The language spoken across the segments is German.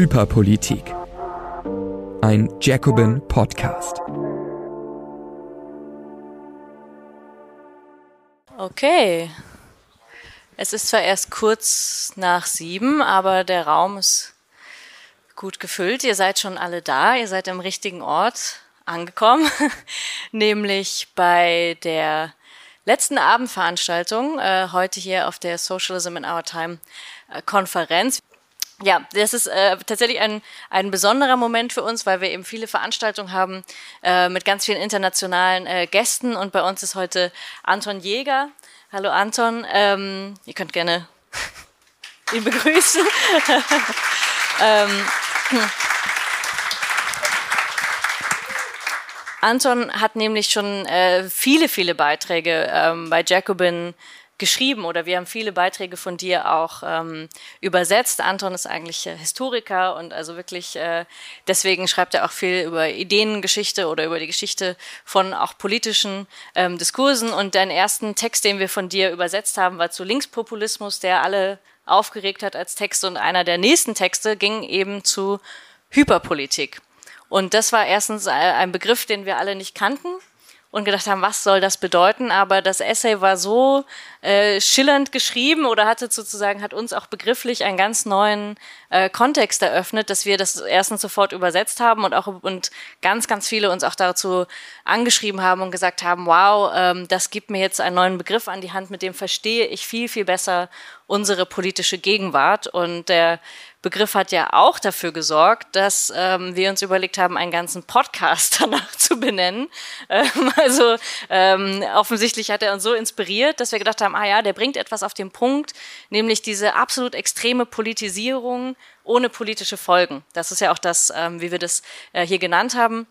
Hyperpolitik. Ein Jacobin Podcast. Okay. Es ist zwar erst kurz nach sieben, aber der Raum ist gut gefüllt. Ihr seid schon alle da. Ihr seid im richtigen Ort angekommen, nämlich bei der letzten Abendveranstaltung, äh, heute hier auf der Socialism in Our Time äh, Konferenz. Ja, das ist äh, tatsächlich ein, ein besonderer Moment für uns, weil wir eben viele Veranstaltungen haben äh, mit ganz vielen internationalen äh, Gästen und bei uns ist heute Anton Jäger. Hallo Anton, ähm, ihr könnt gerne ihn begrüßen. ähm, Anton hat nämlich schon äh, viele, viele Beiträge ähm, bei Jacobin geschrieben oder wir haben viele Beiträge von dir auch ähm, übersetzt. Anton ist eigentlich äh, Historiker und also wirklich äh, deswegen schreibt er auch viel über Ideengeschichte oder über die Geschichte von auch politischen ähm, Diskursen. Und deinen ersten Text, den wir von dir übersetzt haben, war zu Linkspopulismus, der alle aufgeregt hat als Text. Und einer der nächsten Texte ging eben zu Hyperpolitik. Und das war erstens ein Begriff, den wir alle nicht kannten und gedacht haben, was soll das bedeuten? Aber das Essay war so äh, schillernd geschrieben oder hatte sozusagen, hat uns auch begrifflich einen ganz neuen äh, Kontext eröffnet, dass wir das erstens sofort übersetzt haben und auch und ganz, ganz viele uns auch dazu angeschrieben haben und gesagt haben, wow, ähm, das gibt mir jetzt einen neuen Begriff an die Hand, mit dem verstehe ich viel, viel besser unsere politische Gegenwart. Und der Begriff hat ja auch dafür gesorgt, dass ähm, wir uns überlegt haben, einen ganzen Podcast danach zu benennen. Ähm, also ähm, offensichtlich hat er uns so inspiriert, dass wir gedacht haben, ah ja, der bringt etwas auf den Punkt, nämlich diese absolut extreme Politisierung ohne politische Folgen. Das ist ja auch das, ähm, wie wir das äh, hier genannt haben.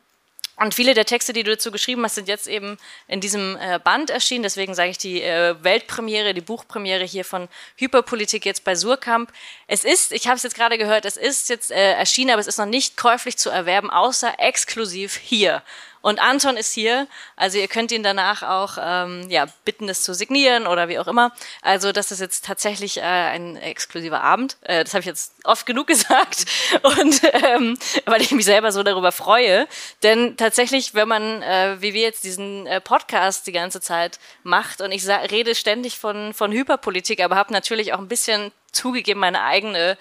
Und viele der Texte, die du dazu geschrieben hast, sind jetzt eben in diesem äh, Band erschienen. Deswegen sage ich die äh, Weltpremiere, die Buchpremiere hier von Hyperpolitik jetzt bei Surkamp. Es ist, ich habe es jetzt gerade gehört, es ist jetzt erschienen, aber es ist noch nicht käuflich zu erwerben, außer exklusiv hier. Und Anton ist hier, also ihr könnt ihn danach auch ähm, ja, bitten, das zu signieren oder wie auch immer. Also das ist jetzt tatsächlich äh, ein exklusiver Abend. Äh, das habe ich jetzt oft genug gesagt und ähm, weil ich mich selber so darüber freue. Denn tatsächlich, wenn man, äh, wie wir jetzt diesen äh, Podcast die ganze Zeit macht und ich rede ständig von, von Hyperpolitik, aber habe natürlich auch ein bisschen zugegeben meine eigene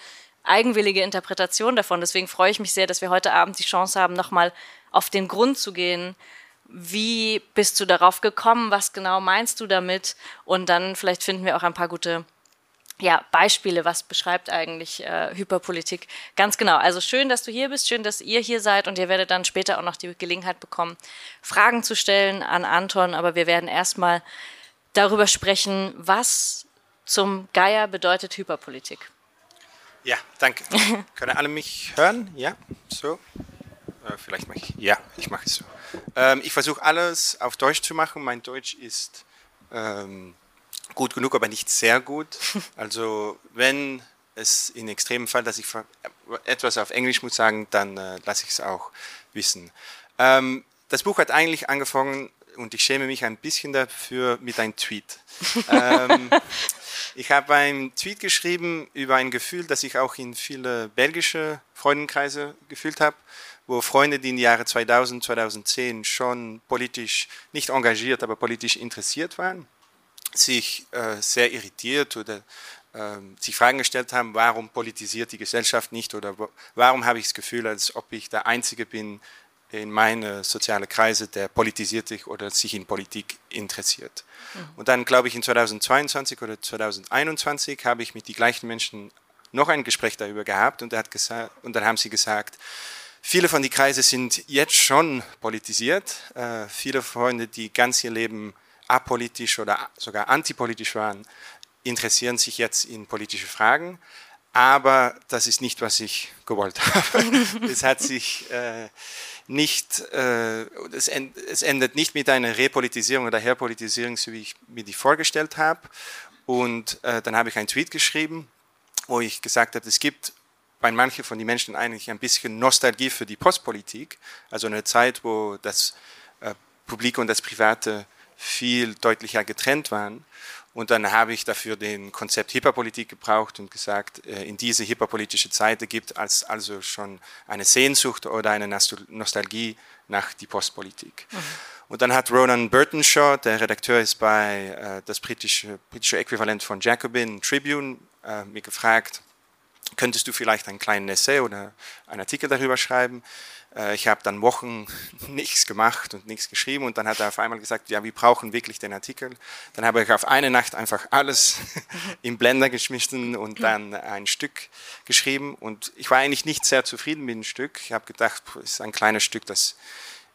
eigenwillige Interpretation davon. Deswegen freue ich mich sehr, dass wir heute Abend die Chance haben, nochmal auf den Grund zu gehen. Wie bist du darauf gekommen? Was genau meinst du damit? Und dann vielleicht finden wir auch ein paar gute ja, Beispiele, was beschreibt eigentlich äh, Hyperpolitik ganz genau. Also schön, dass du hier bist, schön, dass ihr hier seid und ihr werdet dann später auch noch die Gelegenheit bekommen, Fragen zu stellen an Anton. Aber wir werden erstmal darüber sprechen, was zum Geier bedeutet Hyperpolitik. Ja, danke. Können alle mich hören? Ja, so. Äh, vielleicht mache ich. Ja, ich mache es so. Ähm, ich versuche alles auf Deutsch zu machen. Mein Deutsch ist ähm, gut genug, aber nicht sehr gut. Also wenn es in extremen Fall, dass ich etwas auf Englisch muss sagen, dann äh, lasse ich es auch wissen. Ähm, das Buch hat eigentlich angefangen und ich schäme mich ein bisschen dafür mit einem Tweet. ähm, ich habe einen Tweet geschrieben über ein Gefühl, das ich auch in viele belgische Freundenkreise gefühlt habe wo Freunde, die in den Jahren 2000, 2010 schon politisch nicht engagiert, aber politisch interessiert waren, sich äh, sehr irritiert oder äh, sich Fragen gestellt haben, warum politisiert die Gesellschaft nicht oder warum habe ich das Gefühl, als ob ich der Einzige bin in meine sozialen Kreise, der politisiert sich oder sich in Politik interessiert. Mhm. Und dann glaube ich in 2022 oder 2021 habe ich mit den gleichen Menschen noch ein Gespräch darüber gehabt und, er hat gesagt, und dann haben sie gesagt, Viele von den Kreisen sind jetzt schon politisiert. Äh, viele Freunde, die ganz ihr Leben apolitisch oder sogar antipolitisch waren, interessieren sich jetzt in politische Fragen. Aber das ist nicht, was ich gewollt habe. es hat sich äh, nicht, äh, es, end, es, endet nicht mit einer Repolitisierung oder Herpolitisierung, so wie ich mir die vorgestellt habe. Und äh, dann habe ich einen Tweet geschrieben, wo ich gesagt habe, es gibt bei manchen von den Menschen eigentlich ein bisschen Nostalgie für die Postpolitik, also eine Zeit, wo das äh, Publik und das Private viel deutlicher getrennt waren. Und dann habe ich dafür den Konzept Hyperpolitik gebraucht und gesagt, äh, in diese hyperpolitische Zeit gibt es also schon eine Sehnsucht oder eine Nostalgie nach die Postpolitik. Mhm. Und dann hat Ronan Burtonshaw, der Redakteur ist bei äh, das britische, britische Äquivalent von Jacobin, Tribune, äh, mir gefragt, könntest du vielleicht einen kleinen Essay oder einen Artikel darüber schreiben? Äh, ich habe dann Wochen nichts gemacht und nichts geschrieben und dann hat er auf einmal gesagt, ja, wir brauchen wirklich den Artikel. Dann habe ich auf eine Nacht einfach alles im Blender geschmissen und dann ein Stück geschrieben und ich war eigentlich nicht sehr zufrieden mit dem Stück. Ich habe gedacht, es ist ein kleines Stück, das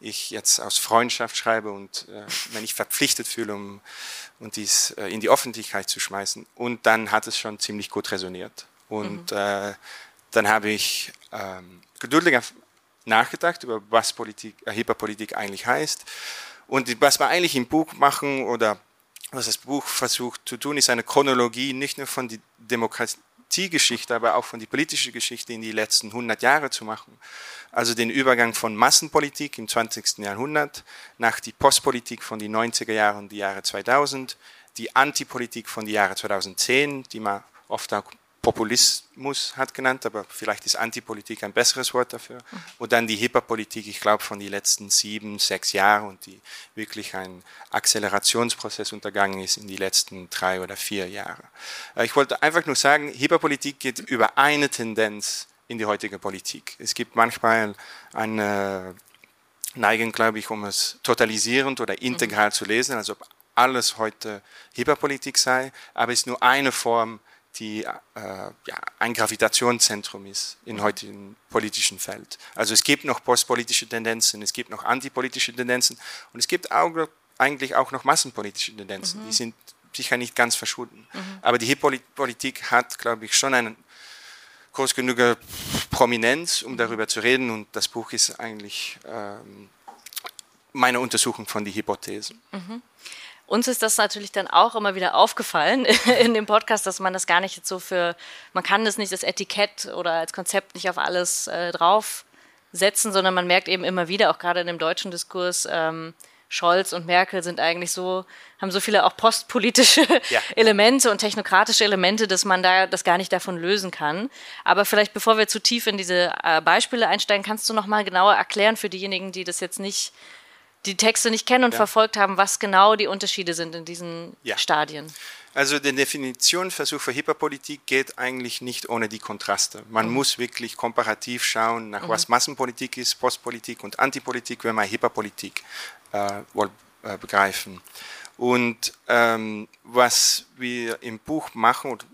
ich jetzt aus Freundschaft schreibe und äh, wenn ich verpflichtet fühle, um und dies äh, in die Öffentlichkeit zu schmeißen. Und dann hat es schon ziemlich gut resoniert. Und mhm. äh, dann habe ich ähm, geduldiger nachgedacht über was Politik, äh, Hyperpolitik eigentlich heißt. Und was wir eigentlich im Buch machen oder was das Buch versucht zu tun, ist eine Chronologie nicht nur von der Demokratiegeschichte, aber auch von der politischen Geschichte in die letzten 100 Jahre zu machen also den Übergang von Massenpolitik im 20. Jahrhundert nach die Postpolitik von den 90er Jahren und die Jahre 2000, die Antipolitik von den Jahren 2010, die man oft auch Populismus hat genannt, aber vielleicht ist Antipolitik ein besseres Wort dafür. Und dann die Hyperpolitik, ich glaube, von den letzten sieben, sechs Jahren und die wirklich ein Akzelerationsprozess untergangen ist in die letzten drei oder vier Jahre. Äh, ich wollte einfach nur sagen, Hyperpolitik geht über eine Tendenz in die heutige Politik. Es gibt manchmal eine Neigung, glaube ich, um es totalisierend oder integral mhm. zu lesen, als ob alles heute Hyperpolitik sei, aber es ist nur eine Form, die äh, ja, ein Gravitationszentrum ist im heutigen politischen Feld. Also es gibt noch postpolitische Tendenzen, es gibt noch antipolitische Tendenzen und es gibt auch, eigentlich auch noch massenpolitische Tendenzen. Mhm. Die sind sicher nicht ganz verschwunden. Mhm. Aber die Hyperpolitik hat, glaube ich, schon einen groß genug Prominenz, um darüber zu reden. Und das Buch ist eigentlich ähm, meine Untersuchung von den Hypothesen. Mhm. Uns ist das natürlich dann auch immer wieder aufgefallen in dem Podcast, dass man das gar nicht so für, man kann das nicht das Etikett oder als Konzept nicht auf alles äh, draufsetzen, sondern man merkt eben immer wieder, auch gerade in dem deutschen Diskurs, ähm, Scholz und Merkel sind eigentlich so, haben so viele auch postpolitische ja. Elemente und technokratische Elemente, dass man da das gar nicht davon lösen kann. Aber vielleicht, bevor wir zu tief in diese äh, Beispiele einsteigen, kannst du noch mal genauer erklären für diejenigen, die das jetzt nicht, die Texte nicht kennen und ja. verfolgt haben, was genau die Unterschiede sind in diesen ja. Stadien. Also der Definitionsversuch für Hyperpolitik geht eigentlich nicht ohne die Kontraste. Man mhm. muss wirklich komparativ schauen, nach mhm. was Massenpolitik ist, Postpolitik und Antipolitik, wenn man Hyperpolitik äh, wohl äh, begreifen. Und ähm, was wir im Buch machen und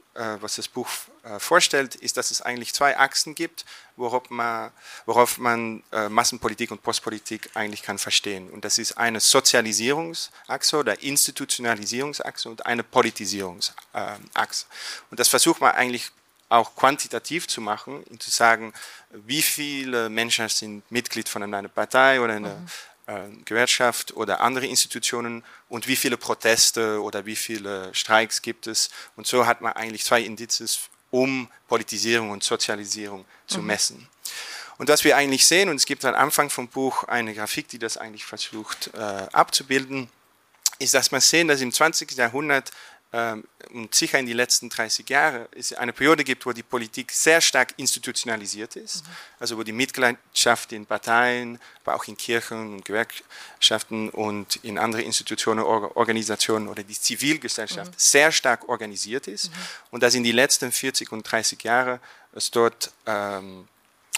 was das Buch äh, vorstellt, ist, dass es eigentlich zwei Achsen gibt, worauf man, worauf man äh, Massenpolitik und Postpolitik eigentlich kann verstehen. Und das ist eine Sozialisierungsachse oder Institutionalisierungsachse und eine Politisierungsachse. und das versucht man eigentlich auch quantitativ zu machen, zu sagen, wie viele Menschen sind Mitglied von einer Partei oder einer mhm. Äh, Gewerkschaft oder andere Institutionen und wie viele Proteste oder wie viele Streiks gibt es. Und so hat man eigentlich zwei Indizes, um Politisierung und Sozialisierung zu mhm. messen. Und was wir eigentlich sehen, und es gibt am Anfang vom Buch eine Grafik, die das eigentlich versucht äh, abzubilden, ist, dass man sehen, dass im 20. Jahrhundert ähm, und sicher in den letzten 30 Jahren es eine Periode gibt, wo die Politik sehr stark institutionalisiert ist, mhm. also wo die Mitgliedschaft in Parteien, aber auch in Kirchen und Gewerkschaften und in andere Institutionen, Organisationen oder die Zivilgesellschaft mhm. sehr stark organisiert ist mhm. und dass in den letzten 40 und 30 Jahren es dort ähm,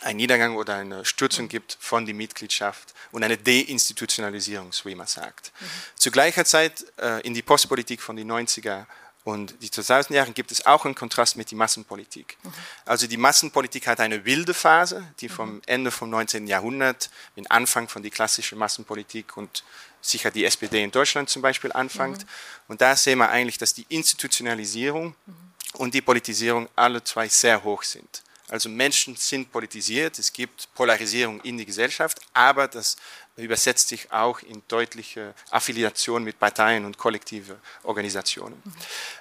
ein Niedergang oder eine Stürzung gibt von der Mitgliedschaft und eine Deinstitutionalisierung, so wie man sagt. Mhm. Zu gleicher Zeit äh, in die Postpolitik von den 90er und die 2000er Jahren gibt es auch einen Kontrast mit der Massenpolitik. Mhm. Also die Massenpolitik hat eine wilde Phase, die vom mhm. Ende vom 19. Jahrhundert, den Anfang von der klassischen Massenpolitik und sicher die SPD in Deutschland zum Beispiel anfängt. Mhm. Und da sehen wir eigentlich, dass die Institutionalisierung mhm. und die Politisierung alle zwei sehr hoch sind. Also Menschen sind politisiert, es gibt Polarisierung in die Gesellschaft, aber das übersetzt sich auch in deutliche Affiliation mit Parteien und kollektive Organisationen. Mhm.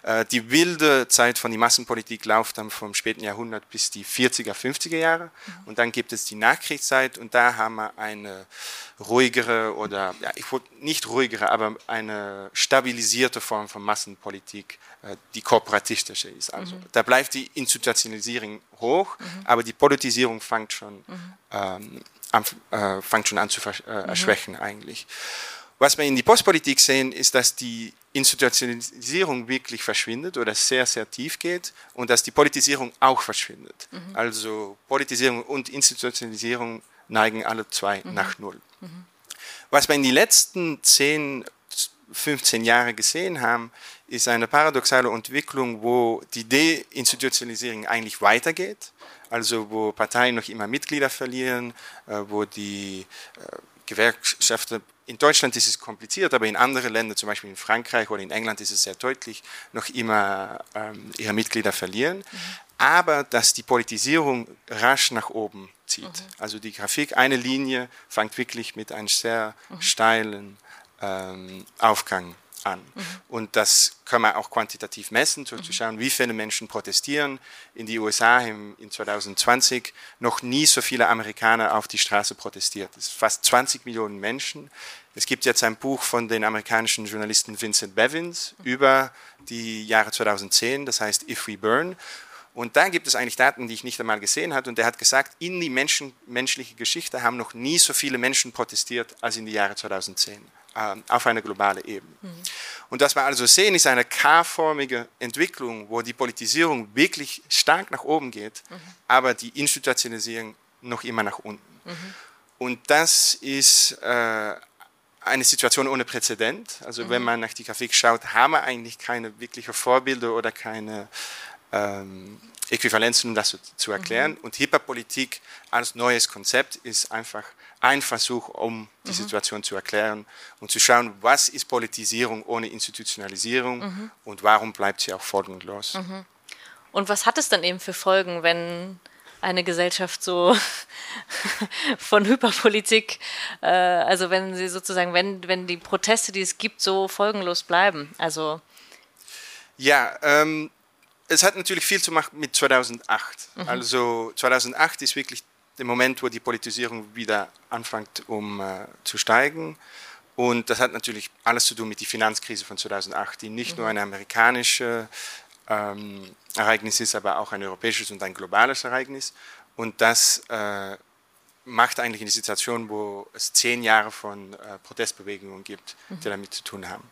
Äh, die wilde Zeit von der Massenpolitik läuft dann vom späten Jahrhundert bis die 40er, 50er Jahre mhm. und dann gibt es die Nachkriegszeit und da haben wir eine ruhigere oder, ja, ich wollte nicht ruhigere, aber eine stabilisierte Form von Massenpolitik, äh, die kooperatistische ist. Also mhm. da bleibt die Institutionalisierung hoch, mhm. aber die Politisierung fängt schon mhm. ähm, äh, fängt schon an zu äh, mhm. erschwächen eigentlich. Was wir in die Postpolitik sehen, ist, dass die Institutionalisierung wirklich verschwindet oder sehr, sehr tief geht und dass die Politisierung auch verschwindet. Mhm. Also Politisierung und Institutionalisierung neigen alle zwei mhm. nach Null. Mhm. Was wir in den letzten 10, 15 Jahren gesehen haben, ist eine paradoxale Entwicklung, wo die Deinstitutionalisierung eigentlich weitergeht also wo Parteien noch immer Mitglieder verlieren, äh, wo die äh, Gewerkschaften, in Deutschland ist es kompliziert, aber in anderen Ländern, zum Beispiel in Frankreich oder in England, ist es sehr deutlich, noch immer ähm, ihre Mitglieder verlieren. Mhm. Aber dass die Politisierung rasch nach oben zieht. Mhm. Also die Grafik, eine Linie fängt wirklich mit einem sehr mhm. steilen ähm, Aufgang an. Mhm. Und das kann man auch quantitativ messen, so mhm. zu schauen, wie viele Menschen protestieren. In die USA im, in 2020 noch nie so viele Amerikaner auf die Straße protestiert. Es sind fast 20 Millionen Menschen. Es gibt jetzt ein Buch von den amerikanischen Journalisten Vincent Bevins mhm. über die Jahre 2010, das heißt If We Burn. Und da gibt es eigentlich Daten, die ich nicht einmal gesehen habe. Und der hat gesagt, in die Menschen, menschliche Geschichte haben noch nie so viele Menschen protestiert als in die Jahre 2010 äh, auf einer globalen Ebene. Mhm. Und was wir also sehen, ist eine K-förmige Entwicklung, wo die Politisierung wirklich stark nach oben geht, mhm. aber die Institutionalisierung noch immer nach unten. Mhm. Und das ist äh, eine Situation ohne Präzedent. Also wenn man nach die Grafik schaut, haben wir eigentlich keine wirklichen Vorbilder oder keine ähm, Äquivalenzen, um das zu, zu erklären. Mhm. Und Hyperpolitik als neues Konzept ist einfach ein Versuch, um die mhm. Situation zu erklären und zu schauen, was ist Politisierung ohne Institutionalisierung mhm. und warum bleibt sie auch folgenlos. Mhm. Und was hat es dann eben für Folgen, wenn eine Gesellschaft so von Hyperpolitik, äh, also wenn sie sozusagen, wenn, wenn die Proteste, die es gibt, so folgenlos bleiben? Also ja, ähm, es hat natürlich viel zu machen mit 2008. Mhm. Also 2008 ist wirklich der Moment, wo die Politisierung wieder anfängt um äh, zu steigen. Und das hat natürlich alles zu tun mit der Finanzkrise von 2008, die nicht mhm. nur ein amerikanisches ähm, Ereignis ist, aber auch ein europäisches und ein globales Ereignis. Und das äh, macht eigentlich eine Situation, wo es zehn Jahre von äh, Protestbewegungen gibt, mhm. die damit zu tun haben.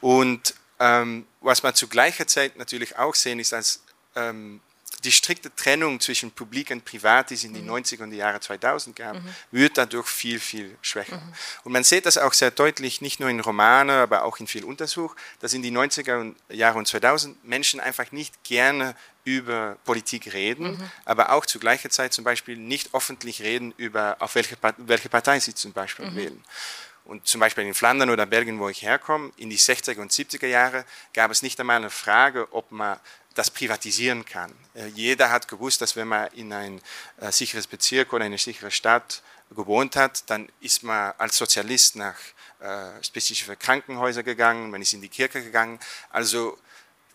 Und ähm, was wir zu gleicher Zeit natürlich auch sehen, ist, dass ähm, die strikte Trennung zwischen Publik und Privat, die es in den mhm. 90er und die Jahre 2000 gab, mhm. wird dadurch viel, viel schwächer. Mhm. Und man sieht das auch sehr deutlich, nicht nur in Romanen, aber auch in viel Untersuch, dass in den 90er Jahren und 2000 Menschen einfach nicht gerne über Politik reden, mhm. aber auch zu gleicher Zeit zum Beispiel nicht öffentlich reden über, auf welche, welche Partei sie zum Beispiel mhm. wählen. Und zum Beispiel in Flandern oder Belgien, wo ich herkomme, in die 60er und 70er Jahre gab es nicht einmal eine Frage, ob man das privatisieren kann. Äh, jeder hat gewusst, dass wenn man in ein äh, sicheres Bezirk oder eine sichere Stadt gewohnt hat, dann ist man als Sozialist nach äh, spezifische Krankenhäuser gegangen, man ist in die Kirche gegangen. Also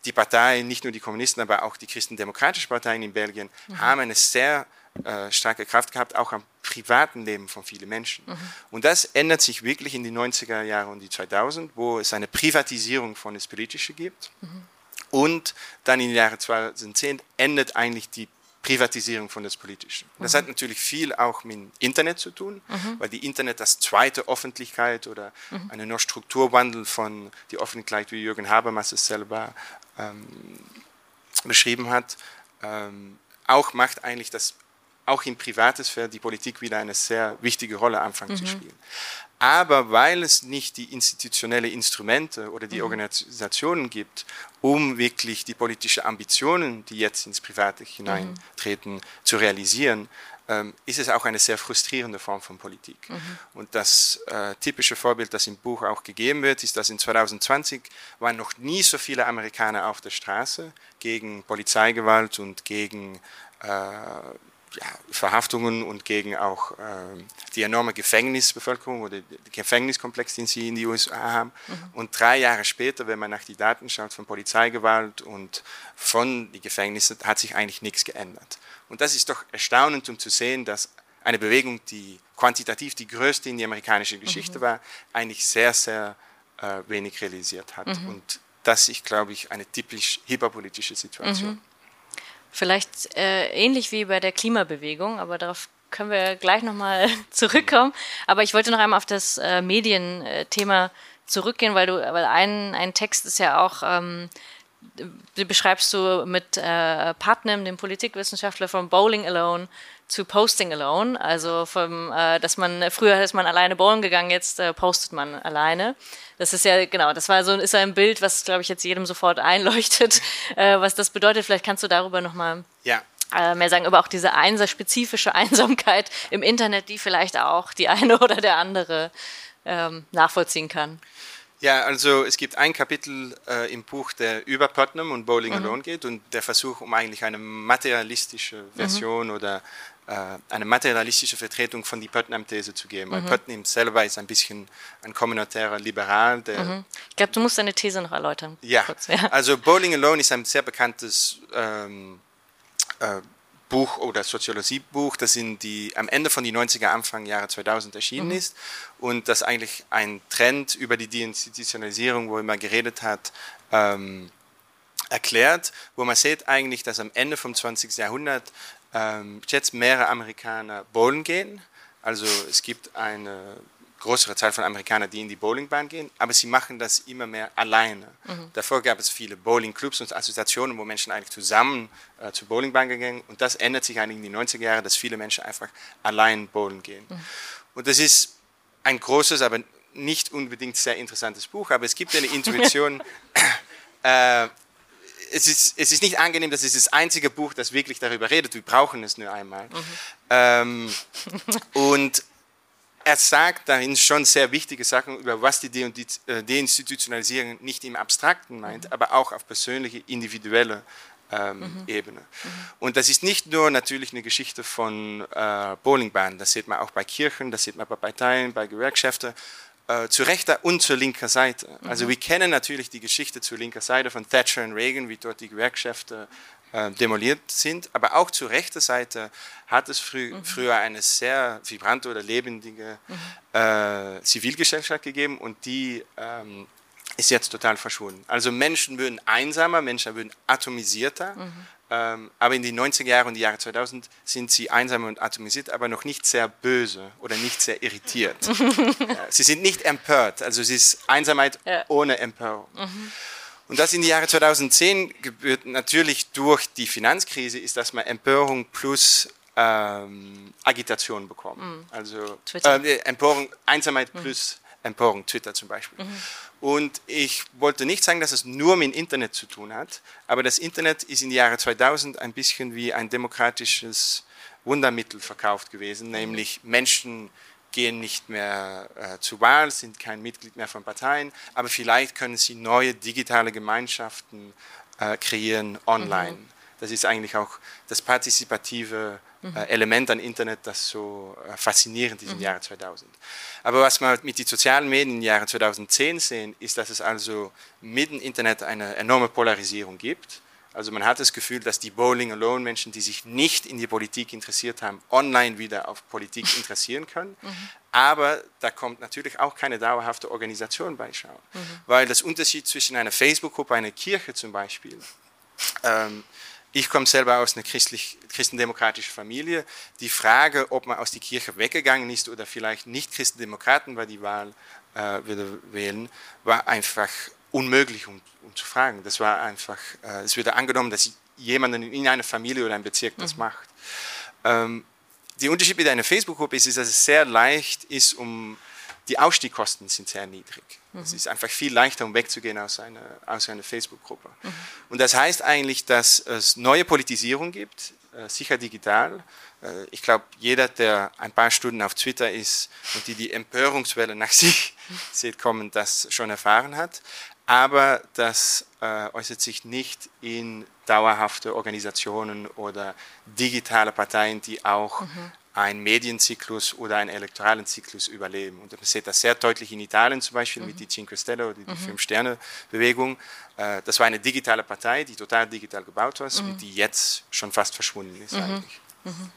die Parteien, nicht nur die Kommunisten, aber auch die christendemokratischen Parteien in Belgien, mhm. haben eine sehr äh, starke Kraft gehabt, auch am privaten Leben von vielen Menschen. Mhm. Und das ändert sich wirklich in die 90er Jahre und die 2000, wo es eine Privatisierung von das Politische gibt. Mhm. Und dann in den Jahren 2010 endet eigentlich die Privatisierung von das Politischen. Das mhm. hat natürlich viel auch mit Internet zu tun, mhm. weil die Internet das zweite Öffentlichkeit oder mhm. eine neue Strukturwandel von die Öffentlichkeit, wie Jürgen Habermas es selber ähm, beschrieben hat, ähm, auch macht eigentlich, dass auch in privater Sphäre die Politik wieder eine sehr wichtige Rolle anfängt zu mhm. spielen. Aber weil es nicht die institutionellen Instrumente oder die mhm. Organisationen gibt, um wirklich die politischen Ambitionen, die jetzt ins Private hineintreten, mhm. zu realisieren, ähm, ist es auch eine sehr frustrierende Form von Politik. Mhm. Und das äh, typische Vorbild, das im Buch auch gegeben wird, ist, dass in 2020 waren noch nie so viele Amerikaner auf der Straße gegen Polizeigewalt und gegen äh, ja, Verhaftungen und gegen auch äh, die enorme Gefängnisbevölkerung oder den Gefängniskomplex, den sie in die USA haben. Mhm. Und drei Jahre später, wenn man nach die Daten schaut von Polizeigewalt und von den Gefängnissen, hat sich eigentlich nichts geändert. Und das ist doch erstaunend, um zu sehen, dass eine Bewegung, die quantitativ die größte in der amerikanischen Geschichte mhm. war, eigentlich sehr, sehr äh, wenig realisiert hat. Mhm. Und das ist, glaube ich, eine typisch hyperpolitische Situation. Vielleicht äh, ähnlich wie bei der Klimabewegung, aber darauf können wir gleich nochmal zurückkommen. Aber ich wollte noch einmal auf das äh, Medienthema zurückgehen, weil du, weil ein, ein Text ist ja auch, ähm, beschreibst du mit äh, Putnam, dem Politikwissenschaftler von Bowling Alone, zu Posting Alone. Also vom, äh, dass man früher ist man alleine bowlen gegangen, jetzt äh, postet man alleine. Das ist ja genau, das war so ist ein Bild, was glaube ich jetzt jedem sofort einleuchtet, äh, was das bedeutet. Vielleicht kannst du darüber noch mal ja. Äh, mehr sagen, aber auch diese einsa spezifische Einsamkeit im Internet, die vielleicht auch die eine oder der andere ähm, nachvollziehen kann. Ja, also es gibt ein Kapitel äh, im Buch, der über Putnam und Bowling mhm. Alone geht und der Versuch, um eigentlich eine materialistische Version mhm. oder eine materialistische Vertretung von der Putnam-These zu geben. Mhm. Weil Putnam selber ist ein bisschen ein kommunatärer Liberal. Mhm. Ich glaube, du musst deine These noch erläutern. Ja, kurz, ja. also Bowling Alone ist ein sehr bekanntes ähm, äh, Buch oder Soziologiebuch, das in die, am Ende von den 90er, Anfang Jahre 2000 erschienen mhm. ist und das eigentlich ein Trend über die Deinstitutionalisierung, wo immer geredet hat, ähm, erklärt, wo man sieht eigentlich, dass am Ende vom 20. Jahrhundert jetzt mehrere Amerikaner bowlen gehen. Also es gibt eine größere Zahl von Amerikanern, die in die Bowlingbahn gehen, aber sie machen das immer mehr alleine. Mhm. Davor gab es viele Bowlingclubs und Assoziationen, wo Menschen eigentlich zusammen äh, zur Bowlingbahn gingen und das ändert sich eigentlich in den 90er Jahren, dass viele Menschen einfach allein bowlen gehen. Mhm. Und das ist ein großes, aber nicht unbedingt sehr interessantes Buch, aber es gibt eine Intuition, äh, es ist, es ist nicht angenehm, das ist das einzige Buch, das wirklich darüber redet. Wir brauchen es nur einmal. Mhm. Ähm, und er sagt darin schon sehr wichtige Sachen über was die äh, Deinstitutionalisierung nicht im Abstrakten meint, mhm. aber auch auf persönliche, individuelle ähm, mhm. Ebene. Mhm. Und das ist nicht nur natürlich eine Geschichte von äh, Bowlingbahnen, das sieht man auch bei Kirchen, das sieht man bei Parteien, bei Gewerkschaften äh, zur rechter und zur linker Seite. Also mhm. wir kennen natürlich die Geschichte zur linker Seite von Thatcher und Reagan, wie dort die Gewerkschaften äh, demoliert sind, aber auch zur rechten Seite hat es frü mhm. früher eine sehr vibrante oder lebendige mhm. äh, Zivilgesellschaft gegeben und die ähm, ist jetzt total verschwunden. Also Menschen würden einsamer, Menschen würden atomisierter, mhm. Ähm, aber in den 90er Jahren und die Jahre 2000 sind sie einsam und atomisiert, aber noch nicht sehr böse oder nicht sehr irritiert. sie sind nicht empört, also es ist Einsamkeit ja. ohne Empörung. Mhm. Und das in die Jahre 2010 gebührt natürlich durch die Finanzkrise ist, dass man Empörung plus ähm, Agitation bekommt. Mhm. Also äh, Empörung, Einsamkeit mhm. plus Empörung, Twitter zum Beispiel. Mhm. Und ich wollte nicht sagen, dass es nur mit dem Internet zu tun hat, aber das Internet ist in den Jahren 2000 ein bisschen wie ein demokratisches Wundermittel verkauft gewesen, mhm. nämlich Menschen gehen nicht mehr äh, zur Wahl, sind kein Mitglied mehr von Parteien, aber vielleicht können sie neue digitale Gemeinschaften äh, kreieren online. Mhm. Das ist eigentlich auch das partizipative mhm. Element an Internet, das so faszinierend ist mhm. im Jahre 2000. Aber was wir mit den sozialen Medien im Jahre 2010 sehen, ist, dass es also mit dem Internet eine enorme Polarisierung gibt. Also man hat das Gefühl, dass die Bowling Alone Menschen, die sich nicht in die Politik interessiert haben, online wieder auf Politik interessieren können. Mhm. Aber da kommt natürlich auch keine dauerhafte Organisation bei Schau. Mhm. Weil das Unterschied zwischen einer Facebook-Gruppe, einer Kirche zum Beispiel, ähm, ich komme selber aus einer christlich, christendemokratischen Familie. Die Frage, ob man aus der Kirche weggegangen ist oder vielleicht nicht Christendemokraten bei die Wahl äh, würde wählen, war einfach unmöglich, um, um, zu fragen. Das war einfach, äh, es wurde angenommen, dass jemand in einer Familie oder einem Bezirk das mhm. macht. Ähm, der Unterschied mit einer Facebook-Gruppe ist, ist, dass es sehr leicht ist, um die Ausstiegskosten sind sehr niedrig. Mhm. Es ist einfach viel leichter, um wegzugehen aus einer, aus einer Facebook-Gruppe. Mhm. Und das heißt eigentlich, dass es neue Politisierung gibt, äh, sicher digital. Äh, ich glaube, jeder, der ein paar Stunden auf Twitter ist und die die Empörungswelle nach sich sieht kommen, das schon erfahren hat. aber das äh, äußert sich nicht in dauerhafte Organisationen oder digitale Parteien, die auch mhm. Einen Medienzyklus oder einen elektoralen Zyklus überleben. Und man sieht das sehr deutlich in Italien zum Beispiel mhm. mit die Cinque Stelle oder die mhm. Fünf-Sterne-Bewegung. Äh, das war eine digitale Partei, die total digital gebaut war mhm. und die jetzt schon fast verschwunden ist mhm. eigentlich. Mhm.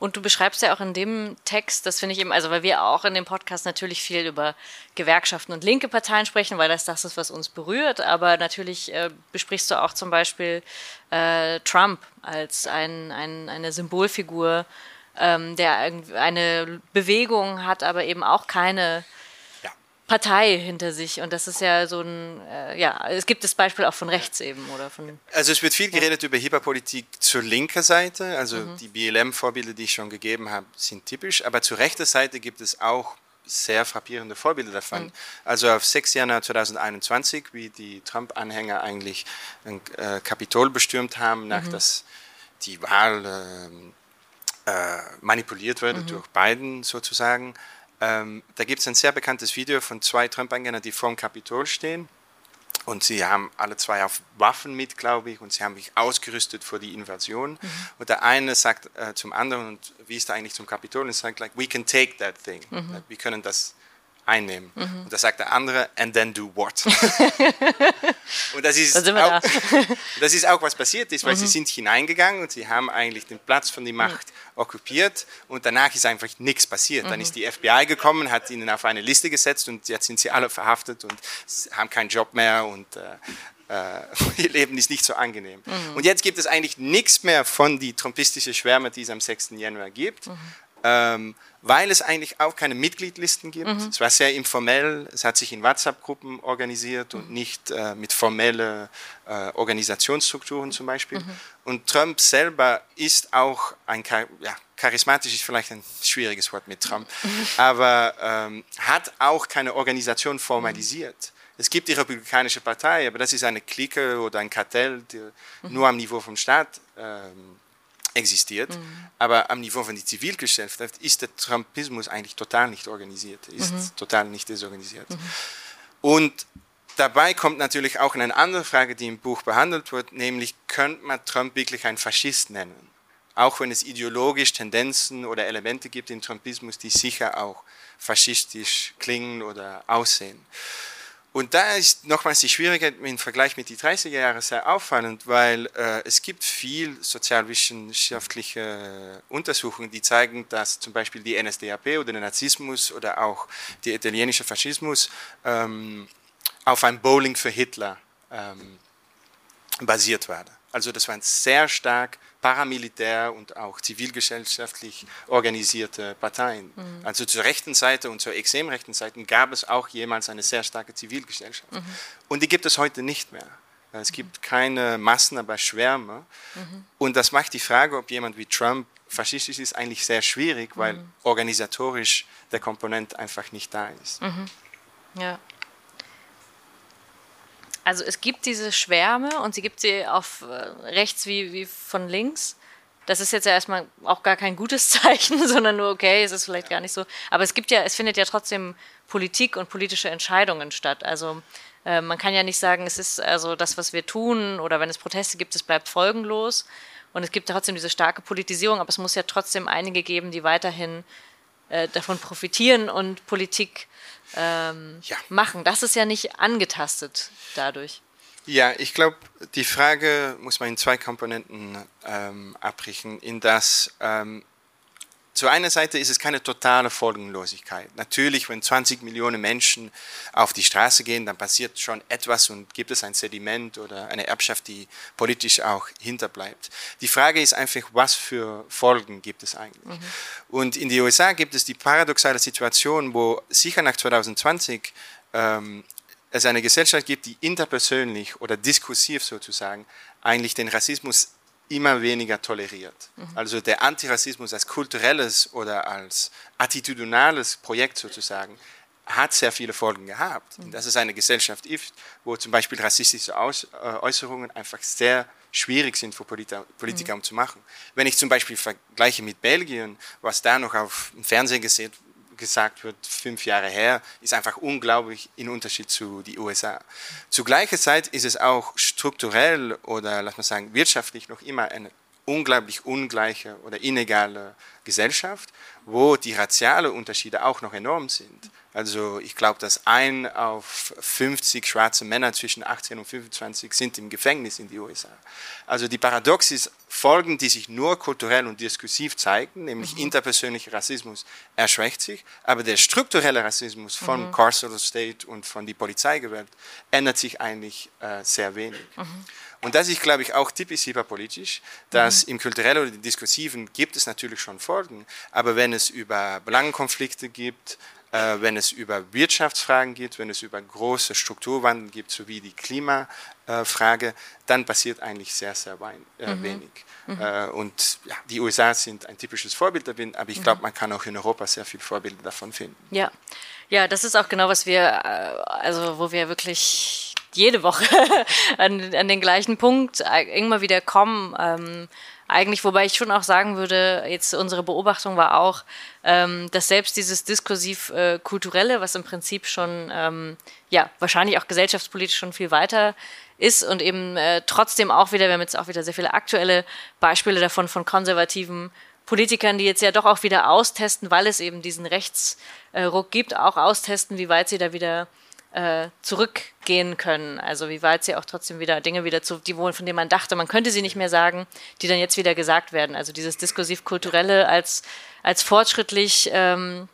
Und du beschreibst ja auch in dem Text, das finde ich eben, also weil wir auch in dem Podcast natürlich viel über Gewerkschaften und linke Parteien sprechen, weil das das ist, was uns berührt, aber natürlich äh, besprichst du auch zum Beispiel äh, Trump als ein, ein, eine Symbolfigur, ähm, der eine Bewegung hat, aber eben auch keine Partei hinter sich. Und das ist ja so ein, äh, ja, es gibt das Beispiel auch von rechts eben oder von. Also es wird viel geredet ja. über Hyperpolitik zur linken Seite. Also mhm. die BLM-Vorbilder, die ich schon gegeben habe, sind typisch. Aber zur rechten Seite gibt es auch sehr frappierende Vorbilder davon. Mhm. Also auf 6. Januar 2021, wie die Trump-Anhänger eigentlich ein äh, Kapitol bestürmt haben, nach mhm. dass die Wahl äh, manipuliert wurde mhm. durch Biden sozusagen ähm, da gibt es ein sehr bekanntes Video von zwei Trump-Anhängern, die vor dem Kapitol stehen. Und sie haben alle zwei auf Waffen mit, glaube ich, und sie haben sich ausgerüstet vor die Invasion. Mhm. Und der eine sagt äh, zum anderen, und wie ist er eigentlich zum Kapitol? Und sagt, like, we can take that thing. Mhm. Wir können das einnehmen. Mhm. Und da sagt der andere, and then do what? und das ist, auch, da. das ist auch, was passiert ist, weil mhm. sie sind hineingegangen und sie haben eigentlich den Platz von der mhm. Macht mhm. okkupiert und danach ist einfach nichts passiert. Dann ist die FBI gekommen, hat ihnen auf eine Liste gesetzt und jetzt sind sie alle verhaftet und haben keinen Job mehr und äh, äh ihr Leben ist nicht so angenehm. Mhm. Und jetzt gibt es eigentlich nichts mehr von die trumpistischen Schwärme, die es am 6. Januar gibt. Mhm. Ähm, weil es eigentlich auch keine Mitgliedlisten gibt. Mhm. Es war sehr informell, es hat sich in WhatsApp-Gruppen organisiert und nicht äh, mit formellen äh, Organisationsstrukturen zum Beispiel. Mhm. Und Trump selber ist auch ein, ja, charismatisch ist vielleicht ein schwieriges Wort mit Trump, mhm. aber ähm, hat auch keine Organisation formalisiert. Es gibt die Republikanische Partei, aber das ist eine Clique oder ein Kartell, die mhm. nur am Niveau vom Staat ähm, existiert, mhm. aber am Niveau von der Zivilgesellschaft ist der Trumpismus eigentlich total nicht organisiert, ist mhm. total nicht desorganisiert. Mhm. Und dabei kommt natürlich auch eine andere Frage, die im Buch behandelt wird, nämlich könnte man Trump wirklich ein Faschist nennen? Auch wenn es ideologisch Tendenzen oder Elemente gibt im Trumpismus, die sicher auch faschistisch klingen oder aussehen. Und da ist nochmals die Schwierigkeit im Vergleich mit den 30er Jahren sehr auffallend, weil äh, es gibt viel sozialwissenschaftliche Untersuchungen, die zeigen, dass zum Beispiel die NSDAP oder der Nazismus oder auch der italienische Faschismus ähm, auf ein Bowling für Hitler ähm, basiert war. Also das waren sehr stark paramilitär und auch zivilgesellschaftlich organisierte Parteien. Mhm. Also zur rechten Seite und zur extrem rechten Seite gab es auch jemals eine sehr starke Zivilgesellschaft. Mhm. Und die gibt es heute nicht mehr. Es gibt keine Massen, aber Schwärme. Mhm. Und das macht die Frage, ob jemand wie Trump faschistisch ist, eigentlich sehr schwierig, weil mhm. organisatorisch der Komponent einfach nicht da ist. Mhm. Ja. Also es gibt diese Schwärme und sie gibt sie auf äh, rechts wie, wie von links. Das ist jetzt ja erstmal auch gar kein gutes Zeichen, sondern nur, okay, es ist vielleicht gar nicht so. Aber es gibt ja, es findet ja trotzdem Politik und politische Entscheidungen statt. Also äh, man kann ja nicht sagen, es ist also das, was wir tun, oder wenn es Proteste gibt, es bleibt folgenlos. Und es gibt trotzdem diese starke Politisierung, aber es muss ja trotzdem einige geben, die weiterhin äh, davon profitieren und Politik ähm, ja. machen. Das ist ja nicht angetastet dadurch. Ja, ich glaube, die Frage muss man in zwei Komponenten ähm, abbrechen. In das ähm, zu einer Seite ist es keine totale Folgenlosigkeit. Natürlich, wenn 20 Millionen Menschen auf die Straße gehen, dann passiert schon etwas und gibt es ein Sediment oder eine Erbschaft, die politisch auch hinterbleibt. Die Frage ist einfach, was für Folgen gibt es eigentlich? Mhm. Und in den USA gibt es die paradoxale Situation, wo sicher nach 2020 ähm, es eine Gesellschaft gibt, die interpersönlich oder diskursiv sozusagen eigentlich den Rassismus immer weniger toleriert. Mhm. Also der Antirassismus als kulturelles oder als attitudinales Projekt sozusagen hat sehr viele Folgen gehabt. Mhm. Dass es eine Gesellschaft ist, wo zum Beispiel rassistische Aus, äh, Äußerungen einfach sehr schwierig sind für Politiker, Politiker mhm. um zu machen. Wenn ich zum Beispiel vergleiche mit Belgien, was da noch auf dem Fernsehen gesehen, gesagt wird, fünf Jahre her, ist einfach unglaublich in Unterschied zu den USA. Zu gleicher Zeit ist es auch strukturell oder, lass mal sagen, wirtschaftlich noch immer eine unglaublich ungleiche oder inegale Gesellschaft, wo die racialen Unterschiede auch noch enorm sind. Also ich glaube, dass ein auf 50 schwarze Männer zwischen 18 und 25 sind im Gefängnis in den USA. Also die Paradoxis Folgen, die sich nur kulturell und diskursiv zeigen, nämlich mhm. interpersönlicher Rassismus, erschwächt sich, aber der strukturelle Rassismus von mhm. Carceral State und von der Polizeigewalt ändert sich eigentlich äh, sehr wenig. Mhm. Und das ist, glaube ich, auch typisch hyperpolitisch, dass mhm. im kulturellen oder diskursiven gibt es natürlich schon Folgen, aber wenn es über Belangenkonflikte gibt, wenn es über Wirtschaftsfragen geht, wenn es über große Strukturwandel gibt, sowie die Klimafrage, dann passiert eigentlich sehr, sehr äh, mhm. wenig. Mhm. Äh, und ja, die USA sind ein typisches Vorbild darin, aber ich glaube, mhm. man kann auch in Europa sehr viele Vorbilder davon finden. Ja. Ja, das ist auch genau, was wir, äh, also wo wir wirklich jede Woche an, an, den gleichen Punkt immer wieder kommen. Ähm, eigentlich, wobei ich schon auch sagen würde, jetzt unsere Beobachtung war auch, ähm, dass selbst dieses diskursiv-kulturelle, äh, was im Prinzip schon, ähm, ja, wahrscheinlich auch gesellschaftspolitisch schon viel weiter ist und eben äh, trotzdem auch wieder, wir haben jetzt auch wieder sehr viele aktuelle Beispiele davon von konservativen Politikern, die jetzt ja doch auch wieder austesten, weil es eben diesen Rechtsruck gibt, auch austesten, wie weit sie da wieder äh, zurückgehen können. Also wie weit sie auch trotzdem wieder Dinge wieder zu, die wohl, von denen man dachte, man könnte sie nicht mehr sagen, die dann jetzt wieder gesagt werden. Also dieses diskursiv-kulturelle als, als fortschrittlich, ähm,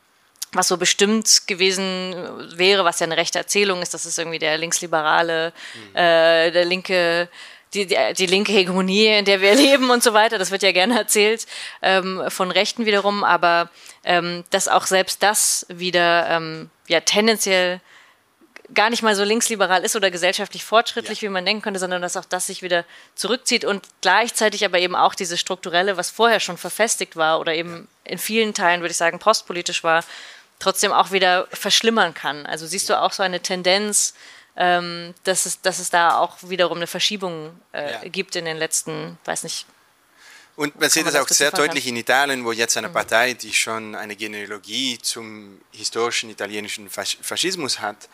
was so bestimmt gewesen wäre, was ja eine rechte Erzählung ist, das ist irgendwie der linksliberale, mhm. äh, der linke die, die, die, linke Hegemonie, in der wir leben und so weiter. Das wird ja gerne erzählt ähm, von Rechten wiederum, aber ähm, dass auch selbst das wieder ähm, ja tendenziell gar nicht mal so linksliberal ist oder gesellschaftlich fortschrittlich, ja. wie man denken könnte, sondern dass auch das sich wieder zurückzieht und gleichzeitig aber eben auch dieses strukturelle, was vorher schon verfestigt war oder eben ja. in vielen Teilen, würde ich sagen, postpolitisch war, trotzdem auch wieder verschlimmern kann. Also siehst du auch so eine Tendenz, ähm, dass, es, dass es da auch wiederum eine Verschiebung äh, ja. gibt in den letzten, weiß nicht, und man sieht das auch sehr deutlich in Italien, wo jetzt eine mhm. Partei, die schon eine Genealogie zum historischen italienischen Faschismus hat,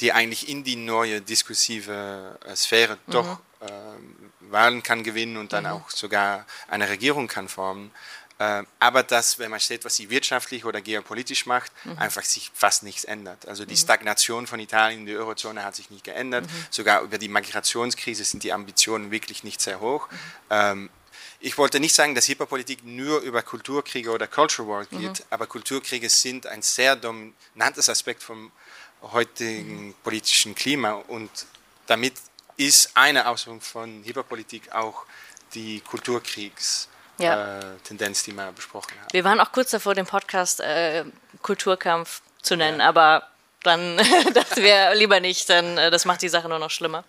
die eigentlich in die neue diskursive äh, Sphäre mhm. doch ähm, Wahlen kann gewinnen und dann mhm. auch sogar eine Regierung kann formen. Äh, aber dass, wenn man steht, was sie wirtschaftlich oder geopolitisch macht, mhm. einfach sich fast nichts ändert. Also die mhm. Stagnation von Italien in der Eurozone hat sich nicht geändert. Mhm. Sogar über die Migrationskrise sind die Ambitionen wirklich nicht sehr hoch. Mhm. Ähm, ich wollte nicht sagen, dass Hyperpolitik nur über Kulturkriege oder Culture War geht, mhm. aber Kulturkriege sind ein sehr dominantes Aspekt vom heutigen politischen Klima. Und damit ist eine Auswirkung von Hyperpolitik auch die Kulturkriegstendenz, ja. äh, die wir besprochen haben. Wir waren auch kurz davor, den Podcast äh, Kulturkampf zu nennen, ja. aber dann dachten wir lieber nicht, denn äh, das macht die Sache nur noch schlimmer.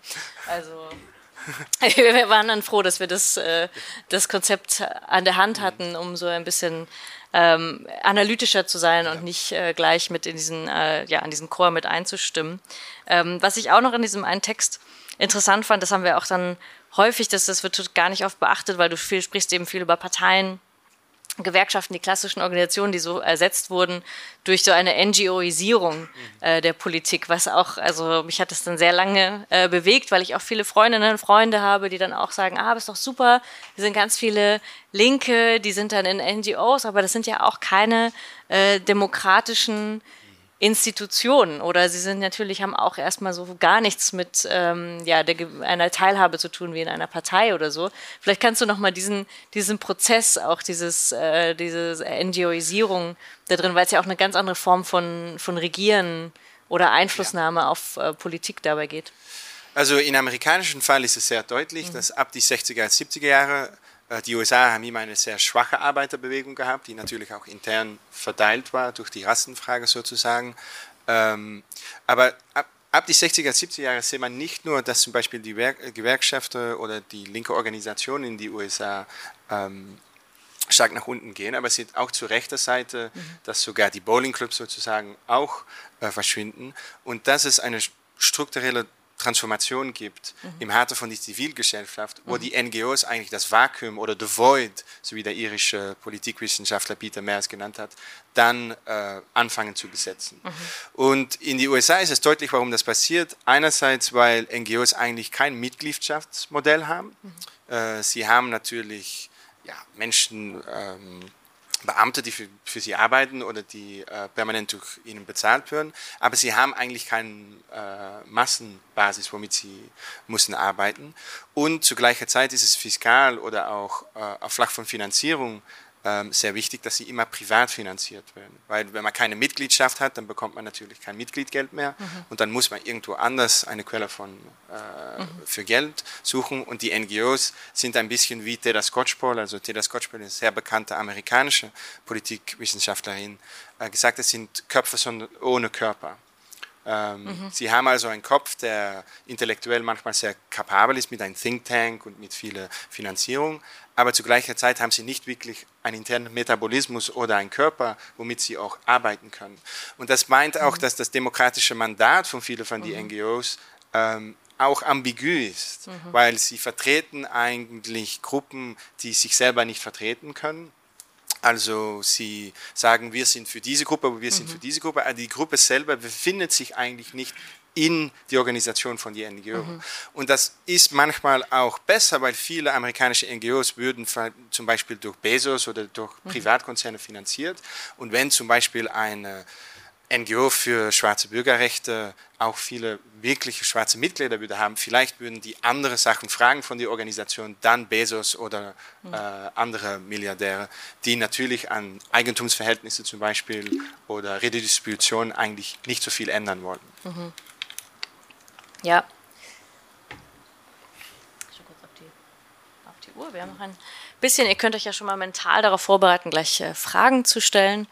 Also wir waren dann froh, dass wir das, äh, das Konzept an der Hand hatten, um so ein bisschen ähm, analytischer zu sein und nicht äh, gleich mit in diesen, äh, ja, an diesen Chor mit einzustimmen. Ähm, was ich auch noch in diesem einen Text interessant fand, das haben wir auch dann häufig, dass das wird gar nicht oft beachtet, weil du viel sprichst eben viel über Parteien Gewerkschaften, die klassischen Organisationen, die so ersetzt wurden durch so eine NGOisierung äh, der Politik, was auch, also mich hat das dann sehr lange äh, bewegt, weil ich auch viele Freundinnen und Freunde habe, die dann auch sagen, ah, das ist doch super, wir sind ganz viele Linke, die sind dann in NGOs, aber das sind ja auch keine äh, demokratischen Institutionen oder sie sind natürlich, haben auch erstmal so gar nichts mit ähm, ja, der, einer Teilhabe zu tun wie in einer Partei oder so. Vielleicht kannst du nochmal diesen, diesen Prozess, auch dieses, äh, diese NGOisierung da drin, weil es ja auch eine ganz andere Form von, von Regieren oder Einflussnahme ja. auf äh, Politik dabei geht. Also im amerikanischen Fall ist es sehr deutlich, mhm. dass ab die 60er, 70er Jahre die USA haben immer eine sehr schwache Arbeiterbewegung gehabt, die natürlich auch intern verteilt war durch die Rassenfrage sozusagen. Ähm, aber ab, ab die 60er, 70er Jahre sieht man nicht nur, dass zum Beispiel die Gewerkschaften oder die linke Organisationen in die USA ähm, stark nach unten gehen, aber es sieht auch zur rechten Seite, mhm. dass sogar die Bowlingclubs sozusagen auch äh, verschwinden und das ist eine strukturelle Transformation gibt mhm. im Herzen von der Zivilgesellschaft, wo mhm. die NGOs eigentlich das Vakuum oder the Void, so wie der irische Politikwissenschaftler Peter Mayers genannt hat, dann äh, anfangen zu besetzen. Mhm. Und in den USA ist es deutlich, warum das passiert. Einerseits, weil NGOs eigentlich kein Mitgliedschaftsmodell haben. Mhm. Äh, sie haben natürlich ja, Menschen, ähm, Beamte, die für, für sie arbeiten oder die äh, permanent durch ihnen bezahlt werden, aber sie haben eigentlich keine äh, Massenbasis, womit sie müssen arbeiten. Und zu gleicher Zeit ist es fiskal oder auch äh, auf Flach von Finanzierung sehr wichtig, dass sie immer privat finanziert werden. Weil wenn man keine Mitgliedschaft hat, dann bekommt man natürlich kein Mitgliedgeld mehr mhm. und dann muss man irgendwo anders eine Quelle von, äh, mhm. für Geld suchen. Und die NGOs sind ein bisschen wie Teda Scotchpole, also Teda Scotchpole ist eine sehr bekannte amerikanische Politikwissenschaftlerin, äh, gesagt, es sind Köpfe ohne Körper. Ähm, mhm. Sie haben also einen Kopf, der intellektuell manchmal sehr kapabel ist mit einem Think Tank und mit viel Finanzierung, aber zu gleicher Zeit haben sie nicht wirklich einen internen Metabolismus oder einen Körper, womit sie auch arbeiten können. Und das meint auch, mhm. dass das demokratische Mandat von vielen von den mhm. NGOs ähm, auch ambigu ist, mhm. weil sie vertreten eigentlich Gruppen, die sich selber nicht vertreten können also sie sagen, wir sind für diese Gruppe, aber wir sind mhm. für diese Gruppe. Aber die Gruppe selber befindet sich eigentlich nicht in die Organisation von die NGO. Mhm. Und das ist manchmal auch besser, weil viele amerikanische NGOs würden zum Beispiel durch Bezos oder durch mhm. Privatkonzerne finanziert. Und wenn zum Beispiel eine NGO für schwarze Bürgerrechte auch viele wirkliche schwarze Mitglieder würde haben. Vielleicht würden die andere Sachen fragen von der Organisation, dann Bezos oder mhm. äh, andere Milliardäre, die natürlich an Eigentumsverhältnisse zum Beispiel oder Redistribution eigentlich nicht so viel ändern wollen. Mhm. Ja. Ich schaue kurz auf die, auf die Uhr. Wir haben noch ein bisschen, ihr könnt euch ja schon mal mental darauf vorbereiten, gleich äh, Fragen zu stellen.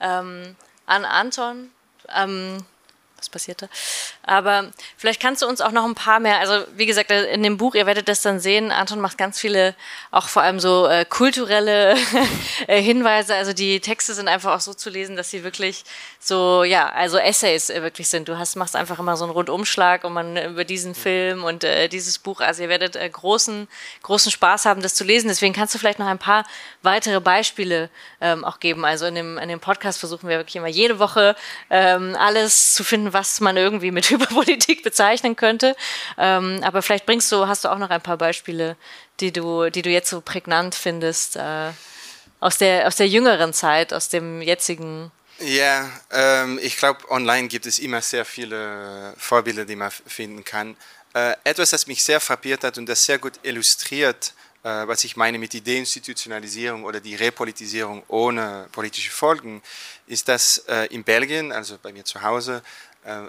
Ähm, an Anton. Ähm, was passierte. Aber vielleicht kannst du uns auch noch ein paar mehr, also wie gesagt, in dem Buch, ihr werdet das dann sehen, Anton macht ganz viele, auch vor allem so äh, kulturelle äh, Hinweise. Also die Texte sind einfach auch so zu lesen, dass sie wirklich so, ja, also Essays äh, wirklich sind. Du hast, machst einfach immer so einen Rundumschlag und man über diesen Film und äh, dieses Buch. Also ihr werdet äh, großen, großen Spaß haben, das zu lesen. Deswegen kannst du vielleicht noch ein paar weitere Beispiele ähm, auch geben. Also in dem, in dem Podcast versuchen wir wirklich immer jede Woche ähm, alles zu finden, was man irgendwie mit Hyperpolitik bezeichnen könnte. Ähm, aber vielleicht bringst du, hast du auch noch ein paar Beispiele, die du, die du jetzt so prägnant findest äh, aus der aus der jüngeren Zeit, aus dem jetzigen. Ja, ähm, ich glaube, online gibt es immer sehr viele Vorbilder, die man finden kann. Äh, etwas, das mich sehr frappiert hat und das sehr gut illustriert, äh, was ich meine mit die Deinstitutionalisierung oder die Repolitisierung ohne politische Folgen, ist, dass äh, in Belgien, also bei mir zu Hause,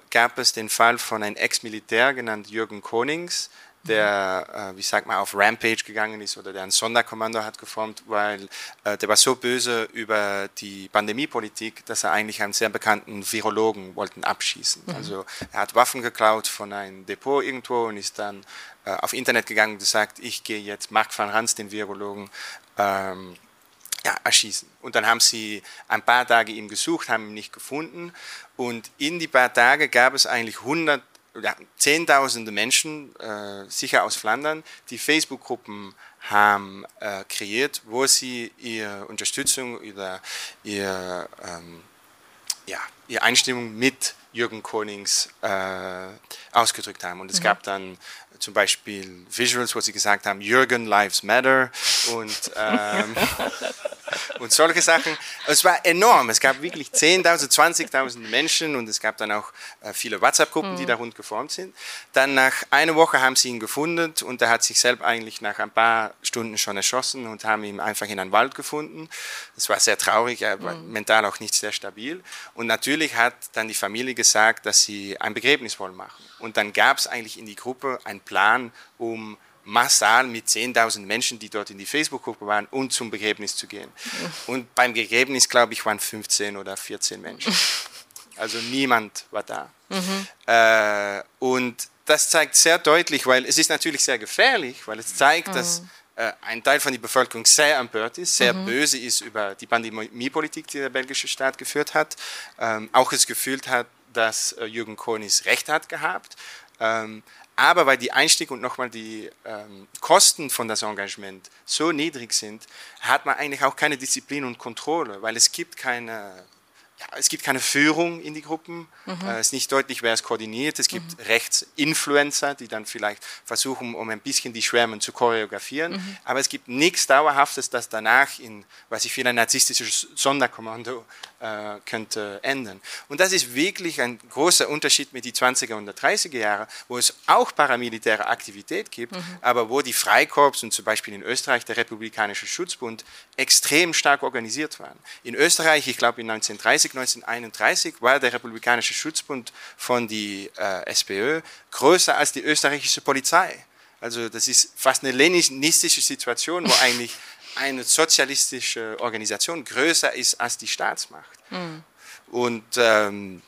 gab es den Fall von einem Ex-Militär genannt Jürgen Konings, der, äh, wie sagt man, auf Rampage gegangen ist oder der ein Sonderkommando hat geformt, weil äh, der war so böse über die Pandemiepolitik, dass er eigentlich einen sehr bekannten Virologen wollten abschießen. Mhm. Also er hat Waffen geklaut von einem Depot irgendwo und ist dann äh, auf Internet gegangen und gesagt, ich gehe jetzt Mark van Hans, den Virologen, ähm, ja, erschießen. Und dann haben sie ein paar Tage ihn gesucht, haben ihn nicht gefunden. Und in die paar Tage gab es eigentlich 100, ja, Zehntausende Menschen, äh, sicher aus Flandern, die Facebook-Gruppen haben äh, kreiert, wo sie ihre Unterstützung oder ihre, ähm, ja, ihre Einstimmung mit Jürgen Konings äh, ausgedrückt haben. Und es mhm. gab dann zum Beispiel Visuals, wo sie gesagt haben, Jürgen Lives Matter und, ähm, und solche Sachen. Es war enorm. Es gab wirklich 10.000, 20.000 Menschen und es gab dann auch äh, viele WhatsApp-Gruppen, mhm. die da rund geformt sind. Dann nach einer Woche haben sie ihn gefunden und er hat sich selbst eigentlich nach ein paar Stunden schon erschossen und haben ihn einfach in einen Wald gefunden. Das war sehr traurig, er war mhm. mental auch nicht sehr stabil. Und natürlich hat dann die Familie gesagt, dass sie ein Begräbnis wollen machen. Und dann gab es eigentlich in die Gruppe einen Plan, um massal mit 10.000 Menschen, die dort in die Facebook-Gruppe waren, und zum Begräbnis zu gehen. Und beim Begräbnis, glaube ich, waren 15 oder 14 Menschen. Also niemand war da. Mhm. Äh, und das zeigt sehr deutlich, weil es ist natürlich sehr gefährlich, weil es zeigt, mhm. dass äh, ein Teil von der Bevölkerung sehr empört ist, sehr mhm. böse ist über die Pandemiepolitik, die der belgische Staat geführt hat, ähm, auch es gefühlt hat, dass äh, Jürgen Konis recht hat gehabt. Ähm, aber weil die Einstieg und nochmal die ähm, Kosten von das Engagement so niedrig sind, hat man eigentlich auch keine Disziplin und Kontrolle, weil es gibt keine es gibt keine Führung in die Gruppen. Mhm. Äh, es ist nicht deutlich, wer es koordiniert. Es gibt mhm. Rechtsinfluencer, die dann vielleicht versuchen, um ein bisschen die Schwärmen zu choreografieren. Mhm. Aber es gibt nichts Dauerhaftes, das danach in, was ich für ein narzisstisches Sonderkommando äh, könnte enden. Und das ist wirklich ein großer Unterschied mit den 20er und 30er Jahren, wo es auch paramilitäre Aktivität gibt, mhm. aber wo die Freikorps und zum Beispiel in Österreich der Republikanische Schutzbund extrem stark organisiert waren. In Österreich, ich glaube in 1930, 1931, war der Republikanische Schutzbund von die äh, SPÖ größer als die österreichische Polizei. Also das ist fast eine leninistische Situation, wo eigentlich eine sozialistische Organisation größer ist als die Staatsmacht. Mhm. Und ähm,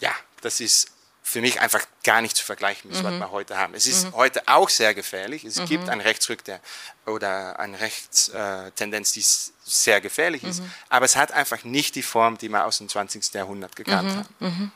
ja, das ist für mich einfach gar nicht zu vergleichen mit mhm. was wir heute haben. Es ist mhm. heute auch sehr gefährlich. Es mhm. gibt einen Rechtsrück der, oder eine Rechtstendenz, die sehr gefährlich ist. Mhm. Aber es hat einfach nicht die Form, die wir aus dem 20. Jahrhundert gekannt mhm. haben.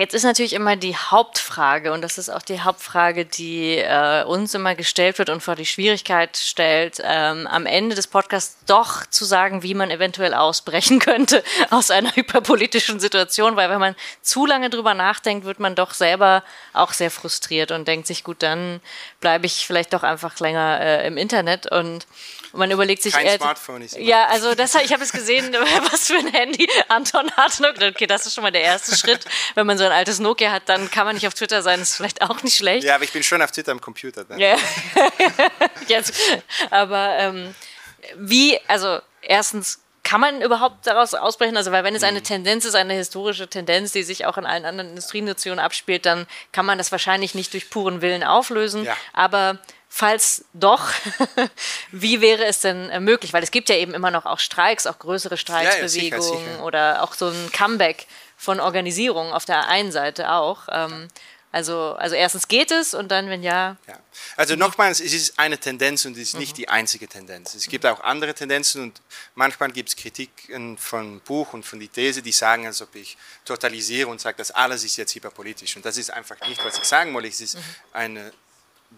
Jetzt ist natürlich immer die Hauptfrage, und das ist auch die Hauptfrage, die äh, uns immer gestellt wird und vor die Schwierigkeit stellt, ähm, am Ende des Podcasts doch zu sagen, wie man eventuell ausbrechen könnte aus einer hyperpolitischen Situation, weil wenn man zu lange drüber nachdenkt, wird man doch selber auch sehr frustriert und denkt sich, gut, dann bleibe ich vielleicht doch einfach länger äh, im Internet. Und und man überlegt sich, Kein äh, Smartphone ist ja, also das, ich habe es gesehen, was für ein Handy Anton hat. Okay, das ist schon mal der erste Schritt. Wenn man so ein altes Nokia hat, dann kann man nicht auf Twitter sein. Das ist vielleicht auch nicht schlecht. Ja, aber ich bin schon auf Twitter am Computer. Dann. Ja. Jetzt, aber ähm, wie, also erstens kann man überhaupt daraus ausbrechen? Also, weil wenn es eine mhm. Tendenz ist, eine historische Tendenz, die sich auch in allen anderen Industrienationen abspielt, dann kann man das wahrscheinlich nicht durch puren Willen auflösen. Ja. Aber Falls doch, wie wäre es denn äh, möglich? Weil es gibt ja eben immer noch auch Streiks, auch größere Streiksbewegungen ja, ja, sicher, sicher. oder auch so ein Comeback von Organisierungen auf der einen Seite auch. Ähm, also, also erstens geht es und dann, wenn ja. ja. Also nochmals, es ist eine Tendenz und es ist nicht mhm. die einzige Tendenz. Es gibt auch andere Tendenzen und manchmal gibt es Kritiken von Buch und von die These, die sagen, als ob ich totalisiere und sage, dass alles ist jetzt hyperpolitisch. Und das ist einfach nicht, was ich sagen wollte. Es ist mhm. eine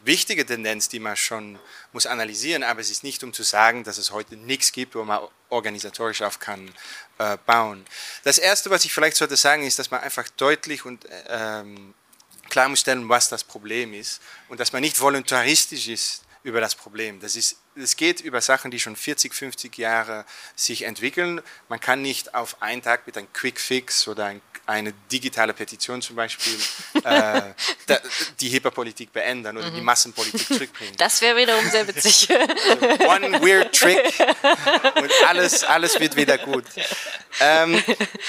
wichtige Tendenz, die man schon muss analysieren, aber es ist nicht, um zu sagen, dass es heute nichts gibt, wo man organisatorisch auf kann äh, bauen. Das Erste, was ich vielleicht sollte sagen, ist, dass man einfach deutlich und ähm, klar muss stellen, was das Problem ist und dass man nicht voluntaristisch ist über das Problem. Das ist, es geht über Sachen, die schon 40, 50 Jahre sich entwickeln. Man kann nicht auf einen Tag mit einem Quick Fix oder ein eine digitale Petition zum Beispiel äh, die Hyperpolitik beenden oder mhm. die Massenpolitik zurückbringen. Das wäre wiederum sehr witzig. Also one weird trick und alles, alles wird wieder gut. Ähm,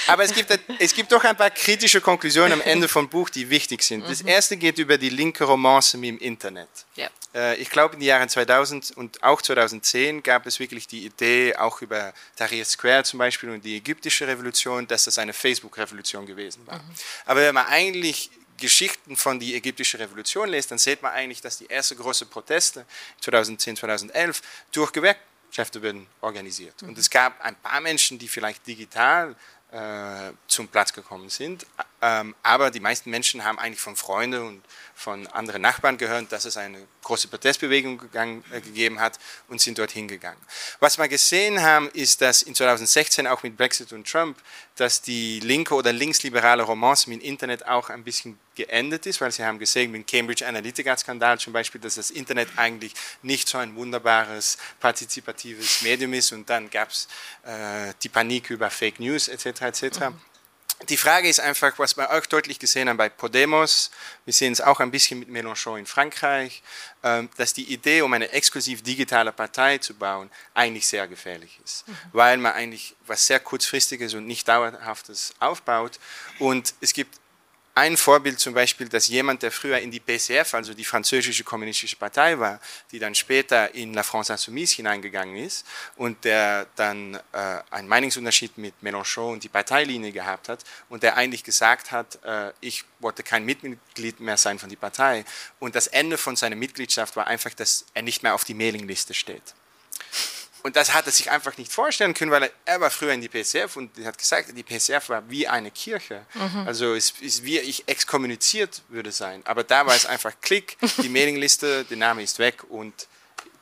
aber es gibt, es gibt doch ein paar kritische Konklusionen am Ende vom Buch, die wichtig sind. Das mhm. erste geht über die linke Romance im Internet. Ja. Äh, ich glaube, in den Jahren 2000 und auch 2010 gab es wirklich die Idee, auch über Tahrir Square zum Beispiel und die ägyptische Revolution, dass das eine Facebook-Revolution gewesen war. Mhm. Aber wenn man eigentlich Geschichten von der ägyptischen Revolution liest, dann sieht man eigentlich, dass die ersten großen Proteste 2010, 2011 durch Gewerkschaften werden organisiert. Mhm. Und es gab ein paar Menschen, die vielleicht digital äh, zum Platz gekommen sind. Ähm, aber die meisten Menschen haben eigentlich von Freunden und von anderen Nachbarn gehört, dass es eine große Protestbewegung gegangen, äh, gegeben hat und sind dorthin gegangen. Was wir gesehen haben, ist, dass in 2016 auch mit Brexit und Trump, dass die linke oder linksliberale Romance im Internet auch ein bisschen geendet ist, weil sie haben gesehen, mit dem Cambridge Analytica-Skandal zum Beispiel, dass das Internet eigentlich nicht so ein wunderbares, partizipatives Medium ist und dann gab es äh, die Panik über Fake News etc. etc. Mhm die Frage ist einfach, was wir auch deutlich gesehen haben bei Podemos, wir sehen es auch ein bisschen mit Mélenchon in Frankreich, ähm, dass die Idee, um eine exklusiv digitale Partei zu bauen, eigentlich sehr gefährlich ist, mhm. weil man eigentlich was sehr kurzfristiges und nicht dauerhaftes aufbaut und es gibt ein Vorbild zum Beispiel, dass jemand, der früher in die PCF, also die französische kommunistische Partei war, die dann später in La France Insoumise hineingegangen ist und der dann äh, einen Meinungsunterschied mit Mélenchon und die Parteilinie gehabt hat und der eigentlich gesagt hat, äh, ich wollte kein Mitglied mehr sein von der Partei und das Ende von seiner Mitgliedschaft war einfach, dass er nicht mehr auf die Mailingliste steht. Und das hat er sich einfach nicht vorstellen können, weil er, er war früher in die PSF und hat gesagt, die PSF war wie eine Kirche. Mhm. Also es ist wie ich exkommuniziert würde sein. Aber da war es einfach Klick, die Mailingliste, der Name ist weg und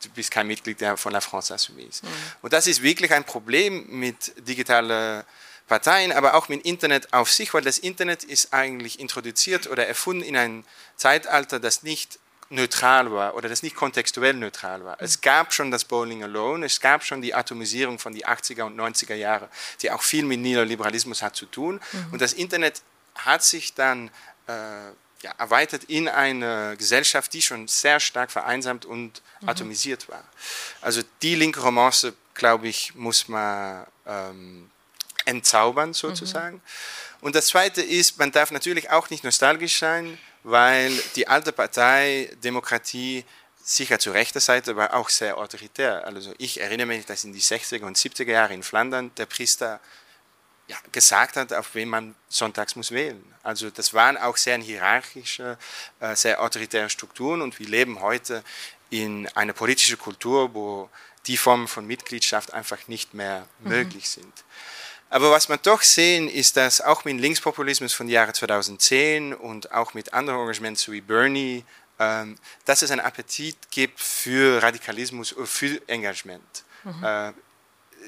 du bist kein Mitglied von La France Insoumise. Mhm. Und das ist wirklich ein Problem mit digitaler Parteien, aber auch mit Internet auf sich, weil das Internet ist eigentlich introduziert oder erfunden in ein Zeitalter, das nicht neutral war oder das nicht kontextuell neutral war. Es gab schon das Bowling Alone, es gab schon die Atomisierung von die 80er und 90er Jahre, die auch viel mit Neoliberalismus hat zu tun. Mhm. Und das Internet hat sich dann äh, ja, erweitert in eine Gesellschaft, die schon sehr stark vereinsamt und mhm. atomisiert war. Also die linke Romance, glaube ich, muss man ähm, entzaubern sozusagen. Mhm. Und das Zweite ist, man darf natürlich auch nicht nostalgisch sein, weil die alte Partei Demokratie sicher zur rechten Seite war auch sehr autoritär. Also ich erinnere mich, dass in die 60er und 70er Jahre in Flandern der Priester ja, gesagt hat, auf wen man sonntags muss wählen. Also das waren auch sehr hierarchische, äh, sehr autoritäre Strukturen und wir leben heute in einer politischen Kultur, wo die Formen von Mitgliedschaft einfach nicht mehr mhm. möglich sind. Aber was man doch sehen, ist, dass auch mit Linkspopulismus von Jahre 2010 und auch mit anderen Engagements wie Bernie, ähm, dass es einen Appetit gibt für Radikalismus oder für Engagement. Mhm. Äh,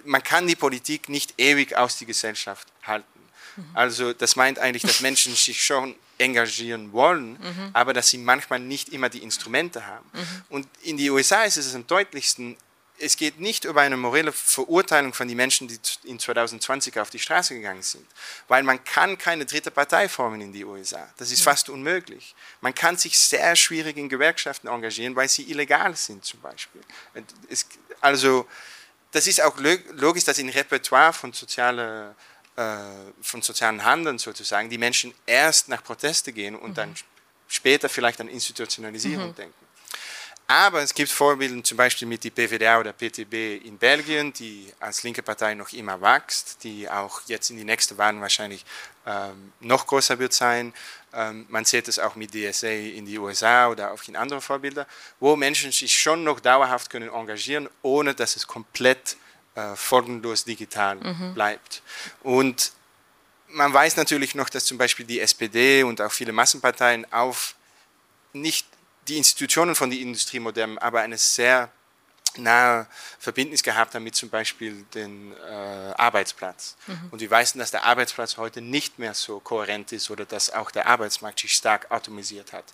man kann die Politik nicht ewig aus der Gesellschaft halten. Mhm. Also das meint eigentlich, dass Menschen sich schon engagieren wollen, mhm. aber dass sie manchmal nicht immer die Instrumente haben. Mhm. Und in den USA ist es am deutlichsten, es geht nicht über eine morelle Verurteilung von den Menschen, die in 2020 auf die Straße gegangen sind, weil man kann keine dritte Partei formen in die USA. Das ist fast unmöglich. Man kann sich sehr schwierig in Gewerkschaften engagieren, weil sie illegal sind zum Beispiel. Also das ist auch logisch, dass im Repertoire von, soziale, äh, von sozialen Handeln sozusagen die Menschen erst nach Proteste gehen und mhm. dann später vielleicht an Institutionalisierung mhm. denken. Aber es gibt Vorbilder, zum Beispiel mit der PVDA oder PTB in Belgien, die als linke Partei noch immer wächst, die auch jetzt in die nächsten Wahlen wahrscheinlich ähm, noch größer wird sein. Ähm, man sieht es auch mit DSA in die USA oder auch in andere Vorbilder, wo Menschen sich schon noch dauerhaft können engagieren, ohne dass es komplett äh, folgenlos digital mhm. bleibt. Und man weiß natürlich noch, dass zum Beispiel die SPD und auch viele Massenparteien auf nicht die Institutionen von der Industrie modern, aber eine sehr nahe Verbindnis gehabt haben mit zum Beispiel den äh, Arbeitsplatz. Mhm. Und wir wissen, dass der Arbeitsplatz heute nicht mehr so kohärent ist oder dass auch der Arbeitsmarkt sich stark atomisiert hat.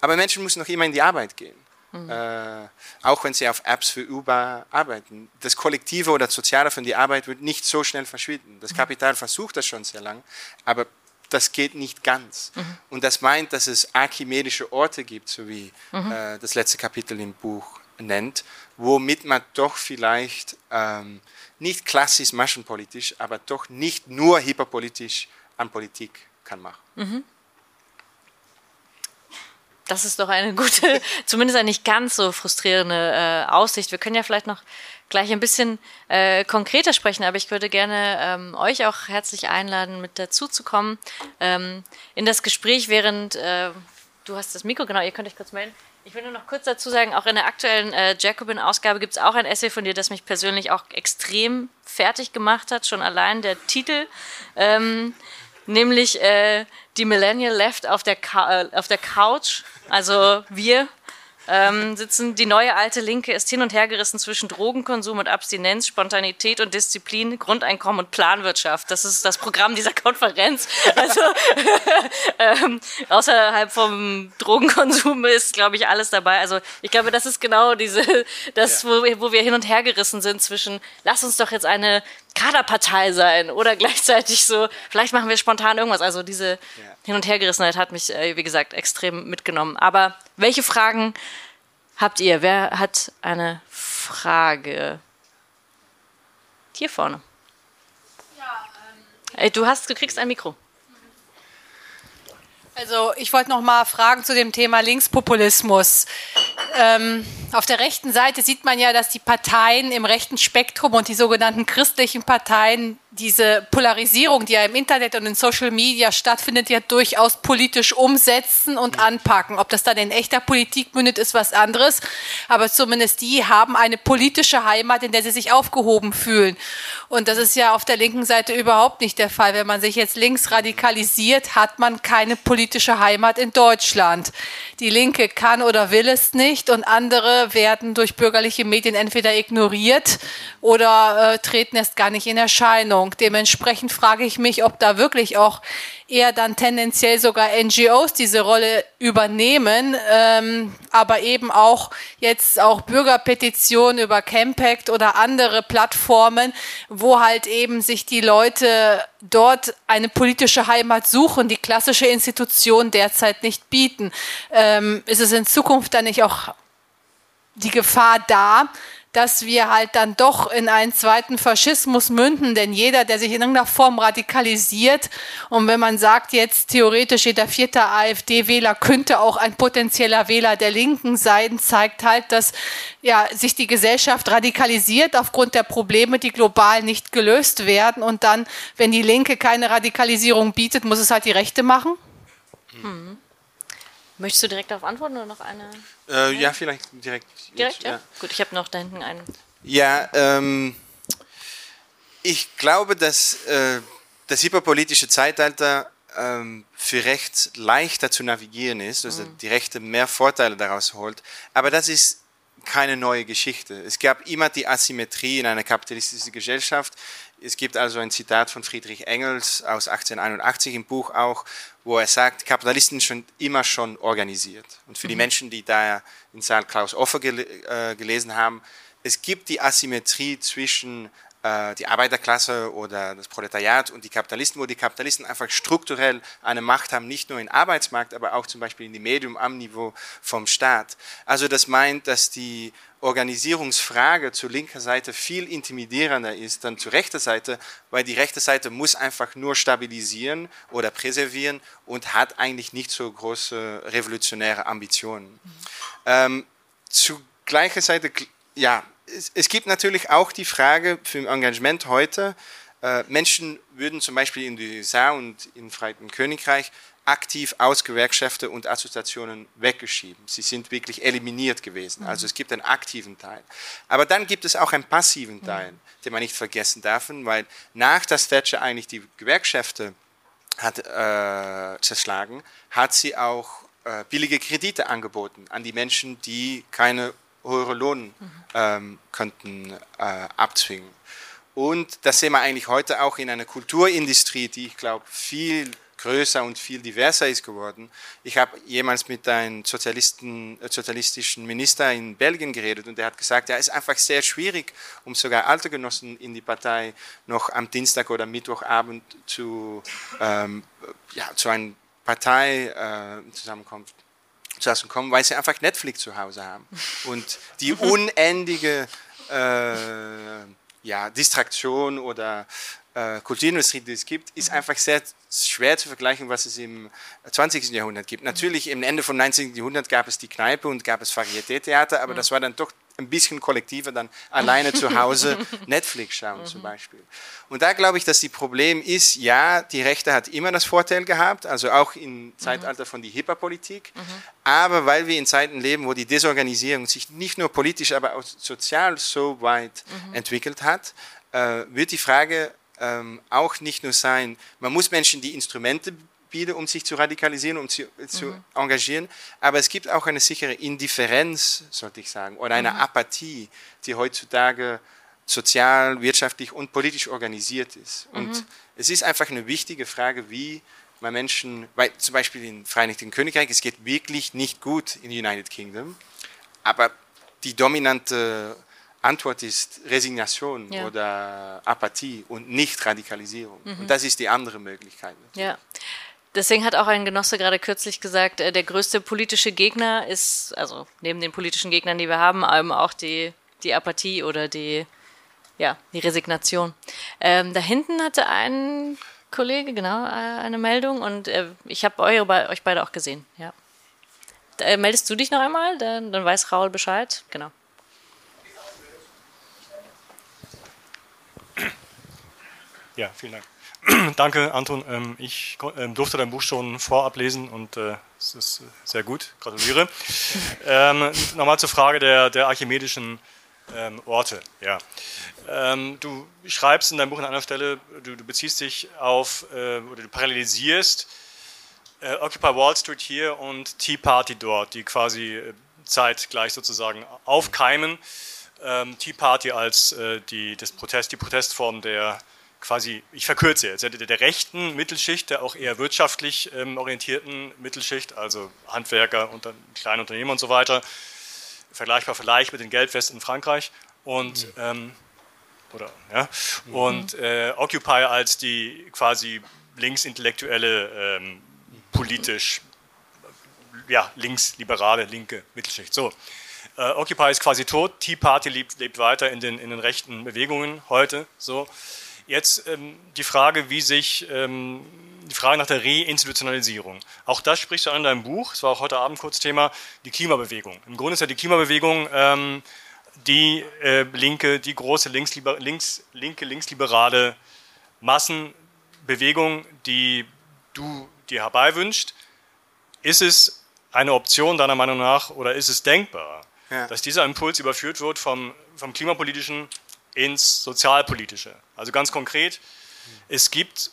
Aber Menschen müssen noch immer in die Arbeit gehen. Mhm. Äh, auch wenn sie auf Apps für Uber arbeiten. Das Kollektive oder das Soziale von der Arbeit wird nicht so schnell verschwinden. Das mhm. Kapital versucht das schon sehr lange, aber das geht nicht ganz. Mhm. Und das meint, dass es archimedische Orte gibt, so wie mhm. äh, das letzte Kapitel im Buch nennt, womit man doch vielleicht ähm, nicht klassisch maschenpolitisch, aber doch nicht nur hyperpolitisch an Politik kann machen. Mhm. Das ist doch eine gute, zumindest eine nicht ganz so frustrierende äh, Aussicht. Wir können ja vielleicht noch gleich ein bisschen äh, konkreter sprechen, aber ich würde gerne ähm, euch auch herzlich einladen, mit dazu zu kommen ähm, in das Gespräch, während äh, du hast das Mikro, genau, ihr könnt euch kurz melden. Ich will nur noch kurz dazu sagen, auch in der aktuellen äh, Jacobin-Ausgabe gibt es auch ein Essay von dir, das mich persönlich auch extrem fertig gemacht hat, schon allein der Titel, ähm, nämlich äh, die Millennial Left auf der, äh, auf der Couch, also wir ähm, sitzen. Die neue alte Linke ist hin und her gerissen zwischen Drogenkonsum und Abstinenz, Spontanität und Disziplin, Grundeinkommen und Planwirtschaft. Das ist das Programm dieser Konferenz. Also ähm, außerhalb vom Drogenkonsum ist, glaube ich, alles dabei. Also ich glaube, das ist genau diese, das, ja. wo, wo wir hin und her gerissen sind zwischen, lass uns doch jetzt eine Kaderpartei sein oder gleichzeitig so, vielleicht machen wir spontan irgendwas. Also diese ja. Hin- und Hergerissenheit hat mich, äh, wie gesagt, extrem mitgenommen. Aber welche Fragen habt ihr? Wer hat eine Frage? Hier vorne. Ja, ähm, du hast, du kriegst ein Mikro. Also ich wollte noch mal fragen zu dem Thema Linkspopulismus. Ähm, auf der rechten Seite sieht man ja, dass die Parteien im rechten Spektrum und die sogenannten christlichen Parteien diese Polarisierung, die ja im Internet und in Social Media stattfindet, ja durchaus politisch umsetzen und anpacken. Ob das dann in echter Politik mündet, ist was anderes. Aber zumindest die haben eine politische Heimat, in der sie sich aufgehoben fühlen. Und das ist ja auf der linken Seite überhaupt nicht der Fall. Wenn man sich jetzt links radikalisiert, hat man keine politische Heimat in Deutschland. Die Linke kann oder will es nicht und andere werden durch bürgerliche Medien entweder ignoriert oder äh, treten erst gar nicht in Erscheinung. Dementsprechend frage ich mich, ob da wirklich auch eher dann tendenziell sogar NGOs diese Rolle übernehmen, ähm, aber eben auch jetzt auch Bürgerpetitionen über Campact oder andere Plattformen, wo halt eben sich die Leute dort eine politische Heimat suchen, die klassische Institutionen derzeit nicht bieten. Ähm, ist es in Zukunft dann nicht auch die Gefahr da, dass wir halt dann doch in einen zweiten Faschismus münden. Denn jeder, der sich in irgendeiner Form radikalisiert, und wenn man sagt, jetzt theoretisch jeder vierte AfD-Wähler könnte auch ein potenzieller Wähler der Linken sein, zeigt halt, dass ja, sich die Gesellschaft radikalisiert aufgrund der Probleme, die global nicht gelöst werden. Und dann, wenn die Linke keine Radikalisierung bietet, muss es halt die Rechte machen. Mhm. Möchtest du direkt darauf antworten oder noch eine? Äh, ja, vielleicht direkt. Direkt, ja? ja. Gut, ich habe noch da hinten einen. Ja, ähm, ich glaube, dass äh, das hyperpolitische Zeitalter ähm, für Recht leichter zu navigieren ist, also mhm. die Rechte mehr Vorteile daraus holt. Aber das ist keine neue Geschichte. Es gab immer die Asymmetrie in einer kapitalistischen Gesellschaft. Es gibt also ein Zitat von Friedrich Engels aus 1881 im Buch auch, wo er sagt, Kapitalisten sind immer schon organisiert. Und für mhm. die Menschen, die da in Saal Klaus Offer gel äh, gelesen haben, es gibt die Asymmetrie zwischen äh, die Arbeiterklasse oder das Proletariat und die Kapitalisten, wo die Kapitalisten einfach strukturell eine Macht haben, nicht nur im Arbeitsmarkt, aber auch zum Beispiel in dem Medium am Niveau vom Staat. Also das meint, dass die Organisierungsfrage zur linken Seite viel intimidierender ist dann zur rechten Seite, weil die rechte Seite muss einfach nur stabilisieren oder präservieren und hat eigentlich nicht so große revolutionäre Ambitionen. Ähm, zu gleicher Seite, ja, es, es, gibt natürlich auch die Frage für Engagement heute, äh, Menschen würden zum Beispiel in den USA und im Vereinigten Königreich aktiv aus Gewerkschaften und Assoziationen weggeschrieben. Sie sind wirklich eliminiert gewesen. Also es gibt einen aktiven Teil. Aber dann gibt es auch einen passiven Teil, den man nicht vergessen darf, weil nach das Thatcher eigentlich die Gewerkschaften hat äh, zerschlagen, hat sie auch äh, billige Kredite angeboten an die Menschen, die keine höhere Lohn ähm, könnten äh, abzwingen. Und das sehen wir eigentlich heute auch in einer Kulturindustrie, die ich glaube viel größer und viel diverser ist geworden. Ich habe jemals mit einem Sozialisten, äh, sozialistischen Minister in Belgien geredet und der hat gesagt, ja, es ist einfach sehr schwierig, um sogar alte Genossen in die Partei noch am Dienstag oder Mittwochabend zu, ähm, ja, zu einer Partei äh, zusammenkommt kommen, weil sie einfach Netflix zu Hause haben und die unendige äh, ja, Distraktion oder äh, Kulturindustrie, die es gibt, ist mhm. einfach sehr schwer zu vergleichen, was es im 20. Jahrhundert gibt. Natürlich, im Ende vom 19. Jahrhundert gab es die Kneipe und gab es Varieté-Theater, aber mhm. das war dann doch ein bisschen kollektiver, dann alleine zu Hause Netflix schauen zum mhm. Beispiel. Und da glaube ich, dass die Problem ist, ja, die Rechte hat immer das Vorteil gehabt, also auch im Zeitalter von der Hipperpolitik, aber weil wir in Zeiten leben, wo die Desorganisierung sich nicht nur politisch, aber auch sozial so weit entwickelt hat, äh, wird die Frage ähm, auch nicht nur sein, man muss Menschen die Instrumente bieten, um sich zu radikalisieren, um zu, äh, zu mhm. engagieren, aber es gibt auch eine sichere Indifferenz, sollte ich sagen, oder eine mhm. Apathie, die heutzutage sozial, wirtschaftlich und politisch organisiert ist. Und mhm. es ist einfach eine wichtige Frage, wie man Menschen, weil zum Beispiel im Vereinigten Königreich, es geht wirklich nicht gut in United Kingdom, aber die dominante Antwort ist Resignation ja. oder Apathie und nicht Radikalisierung. Mhm. Und das ist die andere Möglichkeit. Ja. Deswegen hat auch ein Genosse gerade kürzlich gesagt, äh, der größte politische Gegner ist, also neben den politischen Gegnern, die wir haben, auch die, die Apathie oder die, ja, die Resignation. Ähm, da hinten hatte ein Kollege, genau, äh, eine Meldung und äh, ich habe euch beide auch gesehen, ja. Da, meldest du dich noch einmal? Dann, dann weiß Raul Bescheid. Genau. Ja, vielen Dank. Danke, Anton. Ähm, ich ähm, durfte dein Buch schon vorab lesen und äh, es ist sehr gut. Gratuliere. ähm, Nochmal zur Frage der, der archimedischen Orte. Ja. Du schreibst in deinem Buch an einer Stelle, du, du beziehst dich auf äh, oder du parallelisierst äh, Occupy Wall Street hier und Tea Party dort, die quasi äh, zeitgleich sozusagen aufkeimen. Tea Party als äh, die, das Protest, die Protestform der quasi, ich verkürze jetzt, der, der rechten Mittelschicht, der auch eher wirtschaftlich ähm, orientierten Mittelschicht, also Handwerker, unter, kleine Unternehmen und so weiter, vergleichbar vielleicht mit den Geldwesten in Frankreich und mhm. ähm, oder ja mhm. und äh, Occupy als die quasi linksintellektuelle ähm, politisch ja linksliberale linke Mittelschicht so äh, Occupy ist quasi tot Tea Party lebt, lebt weiter in den in den rechten Bewegungen heute so jetzt ähm, die Frage wie sich ähm, die Frage nach der Reinstitutionalisierung. Auch das sprichst du an in deinem Buch, es war auch heute Abend kurz Thema, die Klimabewegung. Im Grunde ist ja die Klimabewegung ähm, die äh, linke, die große linksliber, links, linke, linksliberale Massenbewegung, die du dir herbeiwünscht. Ist es eine Option deiner Meinung nach oder ist es denkbar, ja. dass dieser Impuls überführt wird vom, vom klimapolitischen ins sozialpolitische? Also ganz konkret, es gibt,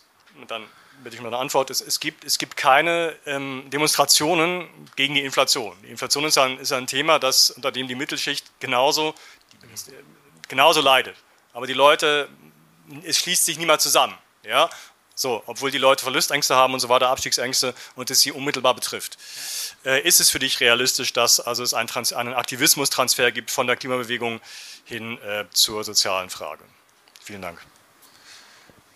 dann bitte ich mal eine Antwort, es, es, gibt, es gibt keine ähm, Demonstrationen gegen die Inflation. Die Inflation ist ein, ist ein Thema, das, unter dem die Mittelschicht genauso, genauso leidet. Aber die Leute, es schließt sich niemand zusammen. Ja? So, obwohl die Leute Verlustängste haben und so weiter, Abstiegsängste und es sie unmittelbar betrifft. Äh, ist es für dich realistisch, dass also es einen, Trans einen Aktivismustransfer gibt von der Klimabewegung hin äh, zur sozialen Frage? Vielen Dank.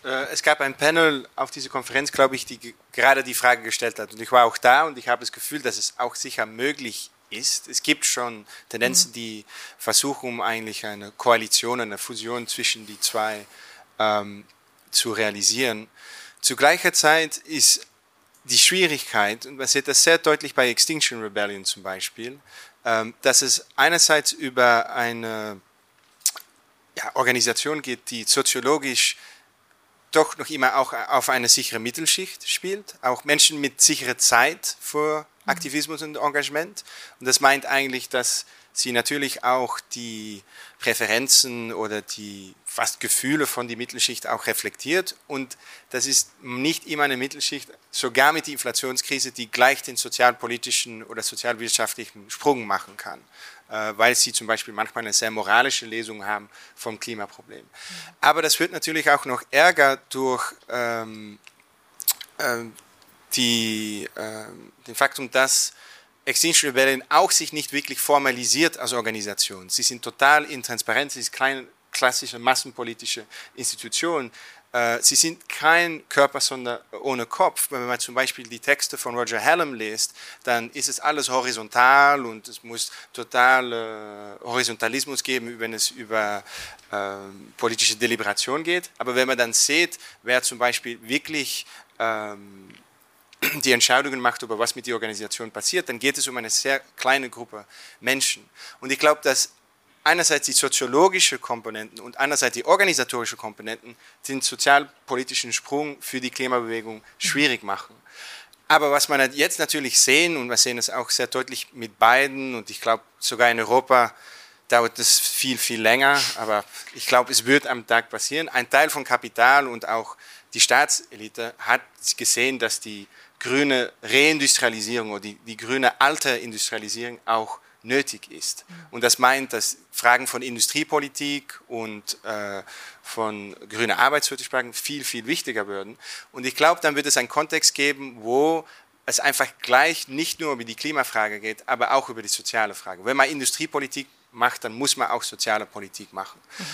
Äh, es gab ein Panel auf dieser Konferenz, glaube ich, die gerade die Frage gestellt hat. Und ich war auch da und ich habe das Gefühl, dass es auch sicher möglich ist. Es gibt schon Tendenzen, mhm. die versuchen, um eigentlich eine Koalition, eine Fusion zwischen die zwei ähm, zu realisieren. Zu gleicher Zeit ist die Schwierigkeit, und man sieht das sehr deutlich bei Extinction Rebellion zum Beispiel, ähm, dass es einerseits über eine ja, Organisation geht, die soziologisch doch noch immer auch auf eine sichere Mittelschicht spielt, auch Menschen mit sicherer Zeit für Aktivismus und Engagement. Und das meint eigentlich, dass sie natürlich auch die Präferenzen oder die fast Gefühle von der Mittelschicht auch reflektiert. Und das ist nicht immer eine Mittelschicht, sogar mit der Inflationskrise, die gleich den sozialpolitischen oder sozialwirtschaftlichen Sprung machen kann. Äh, weil sie zum Beispiel manchmal eine sehr moralische Lesung haben vom Klimaproblem. Aber das wird natürlich auch noch ärger durch ähm, ähm, die, äh, den Faktum, dass Extinction Rebellion auch sich nicht wirklich formalisiert als Organisation. Sie sind total intransparent, sie ist keine klassische massenpolitische Institution, äh, sie sind kein Körper, sondern ohne Kopf. Wenn man zum Beispiel die Texte von Roger Hallam liest, dann ist es alles horizontal und es muss total äh, Horizontalismus geben, wenn es über äh, politische Deliberation geht. Aber wenn man dann sieht, wer zum Beispiel wirklich ähm, die Entscheidungen macht über was mit der Organisation passiert, dann geht es um eine sehr kleine Gruppe Menschen. Und ich glaube, dass einerseits die soziologische Komponenten und andererseits die organisatorische Komponenten den sozialpolitischen Sprung für die Klimabewegung schwierig machen. Aber was man jetzt natürlich sehen, und wir sehen es auch sehr deutlich mit beiden, und ich glaube sogar in Europa dauert es viel, viel länger, aber ich glaube, es wird am Tag passieren. Ein Teil von Kapital und auch die Staatselite hat gesehen, dass die grüne Reindustrialisierung oder die, die grüne Alterindustrialisierung auch nötig ist. Und das meint, dass Fragen von Industriepolitik und äh, von grüner Arbeitswirtschaft viel, viel wichtiger würden. Und ich glaube, dann wird es einen Kontext geben, wo es einfach gleich nicht nur über die Klimafrage geht, aber auch über die soziale Frage. Wenn man Industriepolitik macht, dann muss man auch soziale Politik machen. Mhm.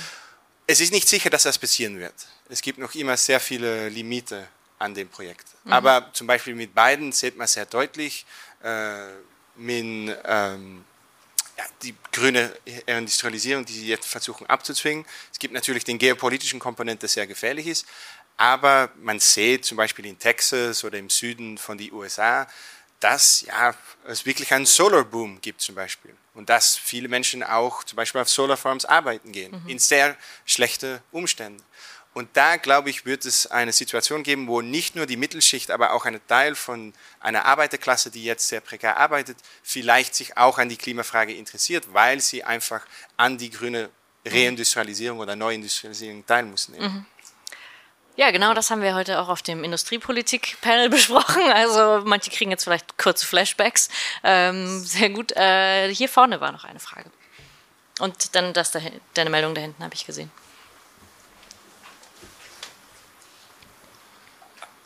Es ist nicht sicher, dass das passieren wird. Es gibt noch immer sehr viele Limite an dem Projekt. Mhm. Aber zum Beispiel mit beiden sieht man sehr deutlich, äh, mit ähm, ja, die grüne Industrialisierung, die sie jetzt versuchen abzuzwingen. Es gibt natürlich den geopolitischen Komponent, der sehr gefährlich ist, aber man sieht zum Beispiel in Texas oder im Süden von den USA, dass ja, es wirklich einen Solarboom gibt zum Beispiel und dass viele Menschen auch zum Beispiel auf Solarfarms arbeiten gehen, mhm. in sehr schlechten Umständen. Und da, glaube ich, wird es eine Situation geben, wo nicht nur die Mittelschicht, aber auch ein Teil von einer Arbeiterklasse, die jetzt sehr prekär arbeitet, vielleicht sich auch an die Klimafrage interessiert, weil sie einfach an die grüne Reindustrialisierung oder Neuindustrialisierung teilnehmen muss. Ja, genau das haben wir heute auch auf dem Industriepolitik-Panel besprochen. Also manche kriegen jetzt vielleicht kurze Flashbacks. Ähm, sehr gut. Äh, hier vorne war noch eine Frage. Und dann das da, deine Meldung da hinten habe ich gesehen.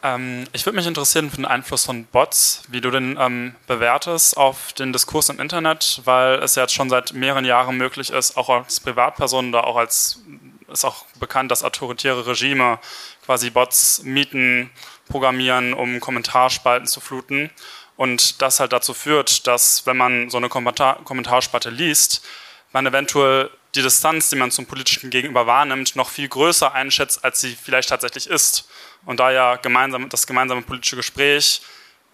Ähm, ich würde mich interessieren für den Einfluss von Bots, wie du den ähm, bewertest auf den Diskurs im Internet, weil es ja jetzt schon seit mehreren Jahren möglich ist, auch als Privatperson oder auch als ist auch bekannt, dass autoritäre Regime quasi Bots mieten, programmieren, um Kommentarspalten zu fluten. Und das halt dazu führt, dass wenn man so eine Kommentar Kommentarspalte liest, man eventuell die Distanz, die man zum politischen Gegenüber wahrnimmt, noch viel größer einschätzt, als sie vielleicht tatsächlich ist. Und da ja gemeinsam, das gemeinsame politische Gespräch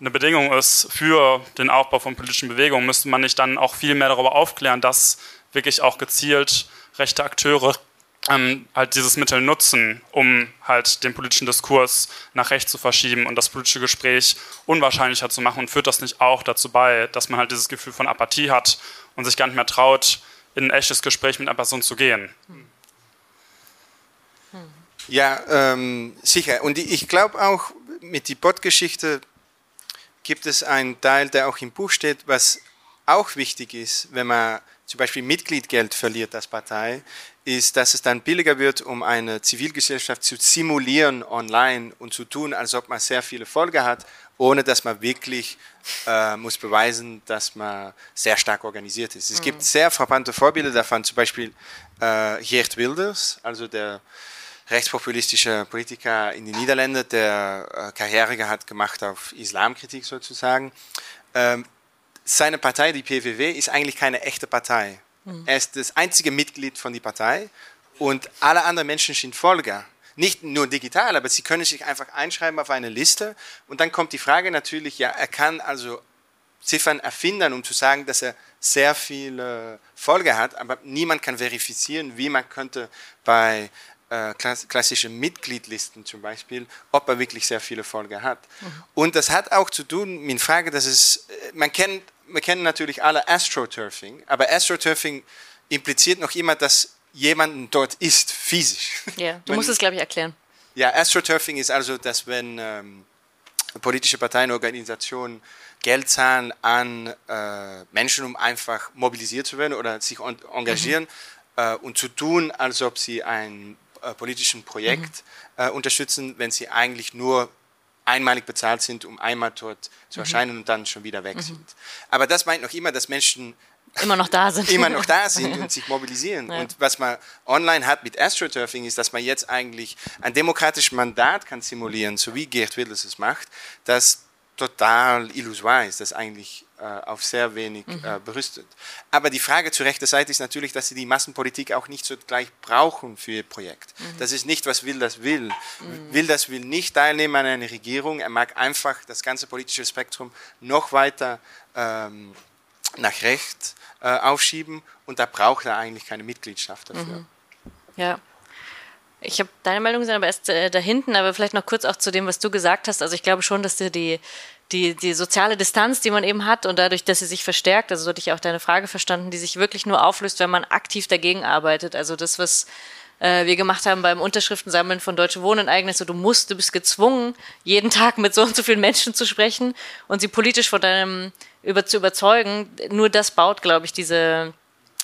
eine Bedingung ist für den Aufbau von politischen Bewegungen, müsste man nicht dann auch viel mehr darüber aufklären, dass wirklich auch gezielt rechte Akteure ähm, halt dieses Mittel nutzen, um halt den politischen Diskurs nach rechts zu verschieben und das politische Gespräch unwahrscheinlicher zu machen und führt das nicht auch dazu bei, dass man halt dieses Gefühl von Apathie hat und sich gar nicht mehr traut, in ein echtes Gespräch mit einer Person zu gehen. Ja, ähm, sicher. Und ich glaube auch, mit die Bot-Geschichte gibt es einen Teil, der auch im Buch steht, was auch wichtig ist, wenn man zum Beispiel Mitgliedgeld verliert als Partei, ist, dass es dann billiger wird, um eine Zivilgesellschaft zu simulieren online und zu tun, als ob man sehr viele Folge hat, ohne dass man wirklich äh, muss beweisen, dass man sehr stark organisiert ist. Es mhm. gibt sehr frappante Vorbilder davon, zum Beispiel äh, Geert Wilders, also der rechtspopulistische Politiker in den Niederlanden, der äh, Karriere hat gemacht auf Islamkritik sozusagen. Ähm, seine Partei, die PVW, ist eigentlich keine echte Partei. Mhm. Er ist das einzige Mitglied von der Partei und alle anderen Menschen sind Folger. Nicht nur digital, aber sie können sich einfach einschreiben auf eine Liste und dann kommt die Frage natürlich, ja, er kann also Ziffern erfinden, um zu sagen, dass er sehr viele Folger hat, aber niemand kann verifizieren, wie man könnte bei klassische Mitgliedlisten zum Beispiel, ob er wirklich sehr viele Folger hat. Mhm. Und das hat auch zu tun mit der Frage, dass es, äh, man kennt, wir kennen natürlich alle Astroturfing, aber Astroturfing impliziert noch immer, dass jemand dort ist, physisch. Ja, du musst es, glaube ich, erklären. Ja, Astroturfing ist also, dass wenn ähm, politische Parteien, Organisationen Geld zahlen an äh, Menschen, um einfach mobilisiert zu werden oder sich engagieren mhm. äh, und zu tun, als ob sie ein äh, politischen Projekt mhm. äh, unterstützen, wenn sie eigentlich nur einmalig bezahlt sind, um einmal dort zu mhm. erscheinen und dann schon wieder weg mhm. sind. Aber das meint noch immer, dass Menschen immer noch da sind. immer noch da sind und sich mobilisieren. Ja. Und was man online hat mit AstroTurfing ist, dass man jetzt eigentlich ein demokratisches Mandat kann simulieren, so wie Gerd Wilders es macht, das total illusoire ist, das eigentlich auf sehr wenig mhm. äh, berüstet. Aber die Frage zur rechten Seite ist natürlich, dass sie die Massenpolitik auch nicht so gleich brauchen für ihr Projekt. Mhm. Das ist nicht, was Wilders will. Mhm. Wilders will nicht teilnehmen an einer Regierung, er mag einfach das ganze politische Spektrum noch weiter ähm, nach rechts äh, aufschieben und da braucht er eigentlich keine Mitgliedschaft dafür. Mhm. Ja. Ich habe deine Meldung gesehen, aber erst äh, da hinten, aber vielleicht noch kurz auch zu dem, was du gesagt hast. Also ich glaube schon, dass dir die, die, die soziale Distanz, die man eben hat und dadurch, dass sie sich verstärkt, also so hatte ich auch deine Frage verstanden, die sich wirklich nur auflöst, wenn man aktiv dagegen arbeitet. Also das, was äh, wir gemacht haben beim Unterschriftensammeln von Deutsche Wohnen eigentlich so, du musst, du bist gezwungen, jeden Tag mit so und so vielen Menschen zu sprechen und sie politisch von deinem über zu überzeugen. Nur das baut, glaube ich, diese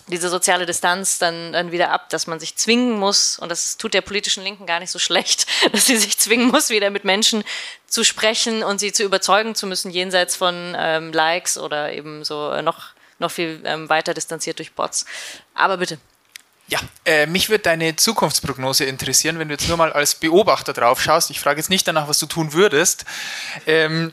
diese soziale Distanz dann, dann wieder ab, dass man sich zwingen muss, und das tut der politischen Linken gar nicht so schlecht, dass sie sich zwingen muss, wieder mit Menschen zu sprechen und sie zu überzeugen zu müssen, jenseits von ähm, Likes oder eben so äh, noch, noch viel ähm, weiter distanziert durch Bots. Aber bitte. Ja, äh, mich würde deine Zukunftsprognose interessieren, wenn du jetzt nur mal als Beobachter drauf schaust. Ich frage jetzt nicht danach, was du tun würdest. Ähm,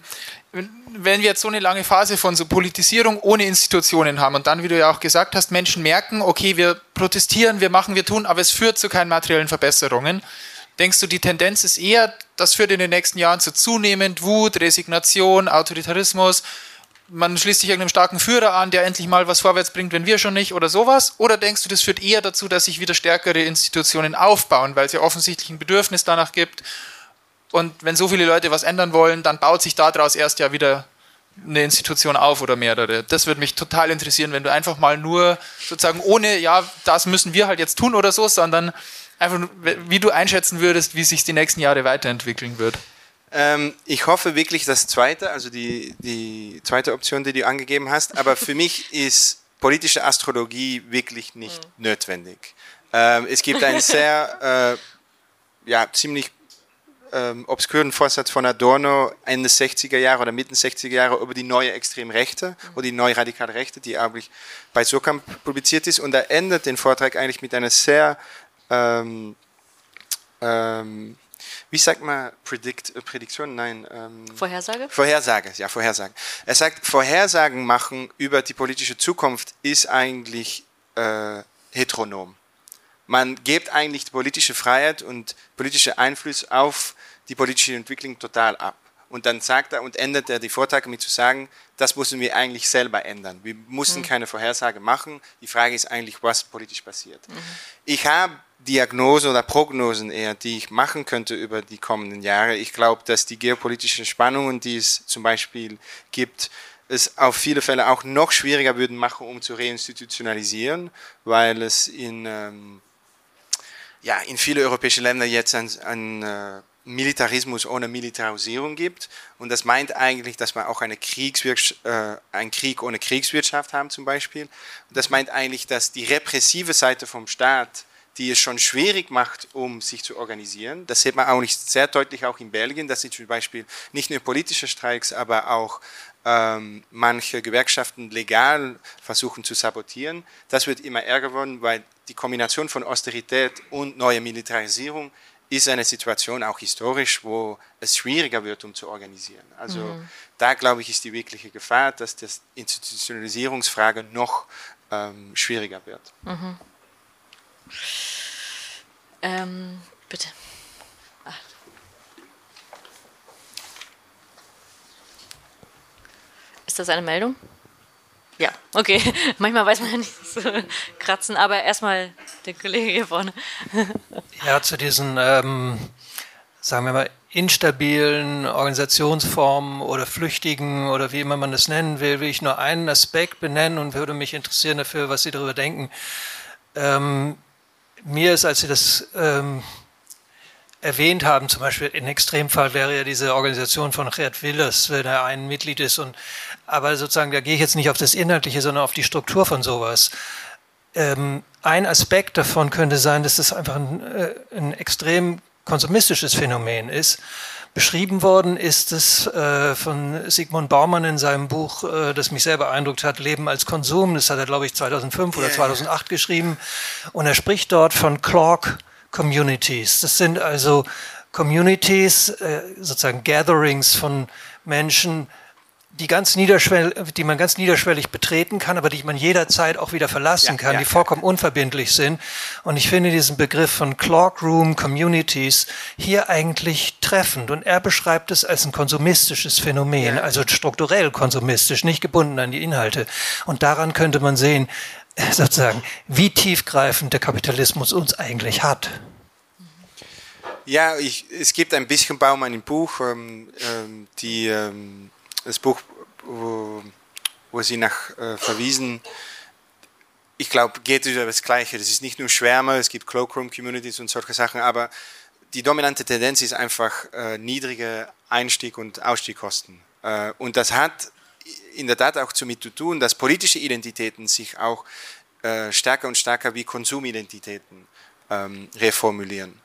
wenn wir jetzt so eine lange Phase von so Politisierung ohne Institutionen haben und dann, wie du ja auch gesagt hast, Menschen merken, okay, wir protestieren, wir machen, wir tun, aber es führt zu keinen materiellen Verbesserungen, denkst du, die Tendenz ist eher, das führt in den nächsten Jahren zu zunehmend Wut, Resignation, Autoritarismus, man schließt sich irgendeinem starken Führer an, der endlich mal was vorwärts bringt, wenn wir schon nicht oder sowas? Oder denkst du, das führt eher dazu, dass sich wieder stärkere Institutionen aufbauen, weil es ja offensichtlich ein Bedürfnis danach gibt? Und wenn so viele Leute was ändern wollen, dann baut sich daraus erst ja wieder eine Institution auf oder mehrere. Das würde mich total interessieren, wenn du einfach mal nur sozusagen ohne, ja, das müssen wir halt jetzt tun oder so, sondern einfach, wie du einschätzen würdest, wie sich die nächsten Jahre weiterentwickeln wird. Ähm, ich hoffe wirklich das zweite, also die, die zweite Option, die du angegeben hast, aber für mich ist politische Astrologie wirklich nicht mhm. notwendig. Ähm, es gibt einen sehr, äh, ja, ziemlich ähm, obskuren Vorsatz von Adorno Ende 60er Jahre oder Mitte 60er Jahre über die neue Extremrechte mhm. oder die neue radikale Rechte, die eigentlich bei Surkamp publiziert ist. Und er endet den Vortrag eigentlich mit einer sehr ähm, ähm, wie sagt man Predict, äh, Prädiktion? Nein. Ähm, Vorhersage? Vorhersage, ja, Vorhersage. Er sagt, Vorhersagen machen über die politische Zukunft ist eigentlich äh, heteronom. Man gibt eigentlich die politische Freiheit und politische Einfluss auf die politische Entwicklung total ab. Und dann sagt er und endet er die Vortrag mit zu sagen, das müssen wir eigentlich selber ändern. Wir müssen mhm. keine Vorhersage machen. Die Frage ist eigentlich, was politisch passiert. Mhm. Ich habe Diagnosen oder Prognosen eher, die ich machen könnte über die kommenden Jahre. Ich glaube, dass die geopolitischen Spannungen, die es zum Beispiel gibt, es auf viele Fälle auch noch schwieriger würden machen, um zu reinstitutionalisieren, weil es in, ähm, ja, in viele europäische Länder jetzt ein, ein äh, Militarismus ohne Militarisierung gibt. Und das meint eigentlich, dass wir auch eine äh, einen Krieg ohne Kriegswirtschaft haben zum Beispiel. Und das meint eigentlich, dass die repressive Seite vom Staat, die es schon schwierig macht, um sich zu organisieren, das sieht man auch nicht sehr deutlich auch in Belgien, dass sie zum Beispiel nicht nur politische Streiks, aber auch ähm, manche Gewerkschaften legal versuchen zu sabotieren. Das wird immer ärger geworden, weil die Kombination von Austerität und neuer Militarisierung ist eine Situation auch historisch, wo es schwieriger wird, um zu organisieren. Also mhm. da glaube ich, ist die wirkliche Gefahr, dass die Institutionalisierungsfrage noch ähm, schwieriger wird. Mhm. Ähm, bitte. Ist das eine Meldung? Ja, okay. Manchmal weiß man ja nicht so kratzen, aber erstmal der Kollege hier vorne. ja, zu diesen, ähm, sagen wir mal, instabilen Organisationsformen oder Flüchtigen oder wie immer man das nennen will, will ich nur einen Aspekt benennen und würde mich interessieren dafür, was Sie darüber denken. Ähm, mir ist, als Sie das ähm, erwähnt haben, zum Beispiel in Extremfall wäre ja diese Organisation von Gerd Willers, wenn er ein Mitglied ist und aber sozusagen, da gehe ich jetzt nicht auf das Inhaltliche, sondern auf die Struktur von sowas. Ähm, ein Aspekt davon könnte sein, dass das einfach ein, äh, ein extrem konsumistisches Phänomen ist. Beschrieben worden ist es äh, von Sigmund Baumann in seinem Buch, äh, das mich sehr beeindruckt hat, Leben als Konsum. Das hat er, glaube ich, 2005 oder 2008 geschrieben. Und er spricht dort von Clock Communities. Das sind also Communities, äh, sozusagen Gatherings von Menschen, die, ganz niederschwellig, die man ganz niederschwellig betreten kann, aber die man jederzeit auch wieder verlassen ja, kann, ja, die vollkommen ja. unverbindlich sind. Und ich finde diesen Begriff von Clockroom Communities hier eigentlich treffend. Und er beschreibt es als ein konsumistisches Phänomen, also strukturell konsumistisch, nicht gebunden an die Inhalte. Und daran könnte man sehen, sozusagen, wie tiefgreifend der Kapitalismus uns eigentlich hat. Ja, ich, es gibt ein bisschen Baumann im Buch, ähm, ähm, die ähm, das Buch, wo, wo sie nach äh, verwiesen, ich glaube, geht über das Gleiche. Das ist nicht nur Schwärme, es gibt Cloakroom-Communities und solche Sachen, aber die dominante Tendenz ist einfach äh, niedrige Einstieg- und Ausstiegkosten. Äh, und das hat in der Tat auch damit zu tun, dass politische Identitäten sich auch äh, stärker und stärker wie Konsumidentitäten ähm, reformulieren.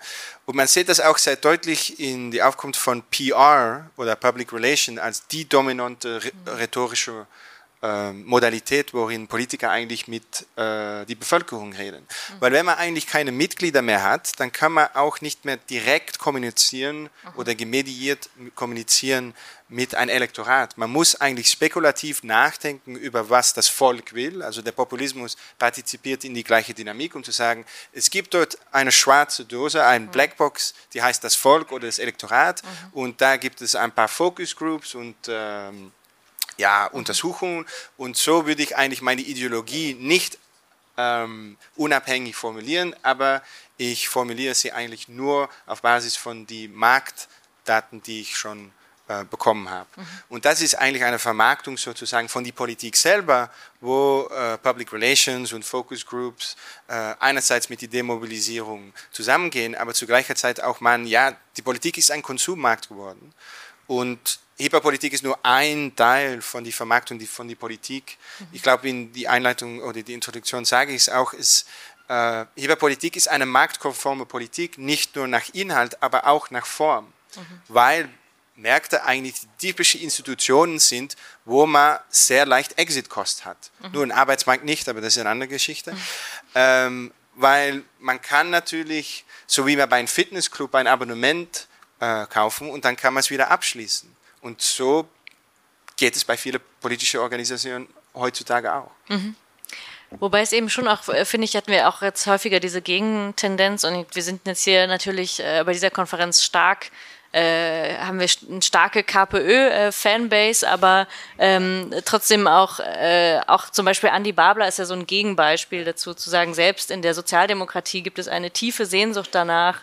Und man sieht das auch sehr deutlich in die Aufkunft von PR oder Public Relation als die dominante rhetorische äh, Modalität, worin Politiker eigentlich mit äh, die Bevölkerung reden. Mhm. Weil wenn man eigentlich keine Mitglieder mehr hat, dann kann man auch nicht mehr direkt kommunizieren mhm. oder gemediiert kommunizieren mit einem Elektorat. Man muss eigentlich spekulativ nachdenken über was das Volk will. Also der Populismus partizipiert in die gleiche Dynamik, um zu sagen, es gibt dort eine schwarze Dose, eine mhm. Blackbox, die heißt das Volk oder das Elektorat. Mhm. Und da gibt es ein paar Focus Groups und ähm, ja, Untersuchungen. Und so würde ich eigentlich meine Ideologie nicht ähm, unabhängig formulieren, aber ich formuliere sie eigentlich nur auf Basis von den Marktdaten, die ich schon äh, bekommen habe. Mhm. Und das ist eigentlich eine Vermarktung sozusagen von der Politik selber, wo äh, Public Relations und Focus Groups äh, einerseits mit der Demobilisierung zusammengehen, aber zu gleicher Zeit auch man, ja, die Politik ist ein Konsummarkt geworden und Hyperpolitik ist nur ein Teil von der Vermarktung von der Politik. Mhm. Ich glaube, in die Einleitung oder die Introduktion sage ich es auch, ist, äh, Hyperpolitik ist eine marktkonforme Politik, nicht nur nach Inhalt, aber auch nach Form. Mhm. Weil Märkte eigentlich die typische Institutionen sind, wo man sehr leicht Exit-Cost hat. Mhm. Nur ein Arbeitsmarkt nicht, aber das ist eine andere Geschichte. Mhm. Ähm, weil man kann natürlich, so wie man bei einem Fitnessclub ein Abonnement äh, kaufen und dann kann man es wieder abschließen. Und so geht es bei vielen politischen Organisationen heutzutage auch. Mhm. Wobei es eben schon auch, äh, finde ich, hatten wir auch jetzt häufiger diese Gegentendenz und wir sind jetzt hier natürlich äh, bei dieser Konferenz stark äh, haben wir eine starke KPÖ-Fanbase, äh, aber ähm, trotzdem auch, äh, auch zum Beispiel Andy Babler ist ja so ein Gegenbeispiel dazu, zu sagen, selbst in der Sozialdemokratie gibt es eine tiefe Sehnsucht danach.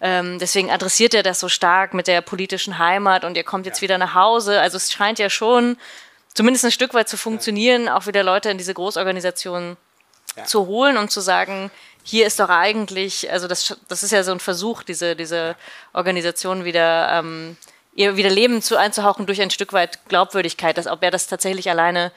Ähm, deswegen adressiert er das so stark mit der politischen Heimat und ihr kommt jetzt ja. wieder nach Hause. Also es scheint ja schon zumindest ein Stück weit zu funktionieren, auch wieder Leute in diese Großorganisationen ja. zu holen und zu sagen, hier ist doch eigentlich, also das, das ist ja so ein Versuch, diese, diese Organisation wieder, ähm, ihr wieder Leben zu, einzuhauchen durch ein Stück weit Glaubwürdigkeit, dass ob er das tatsächlich alleine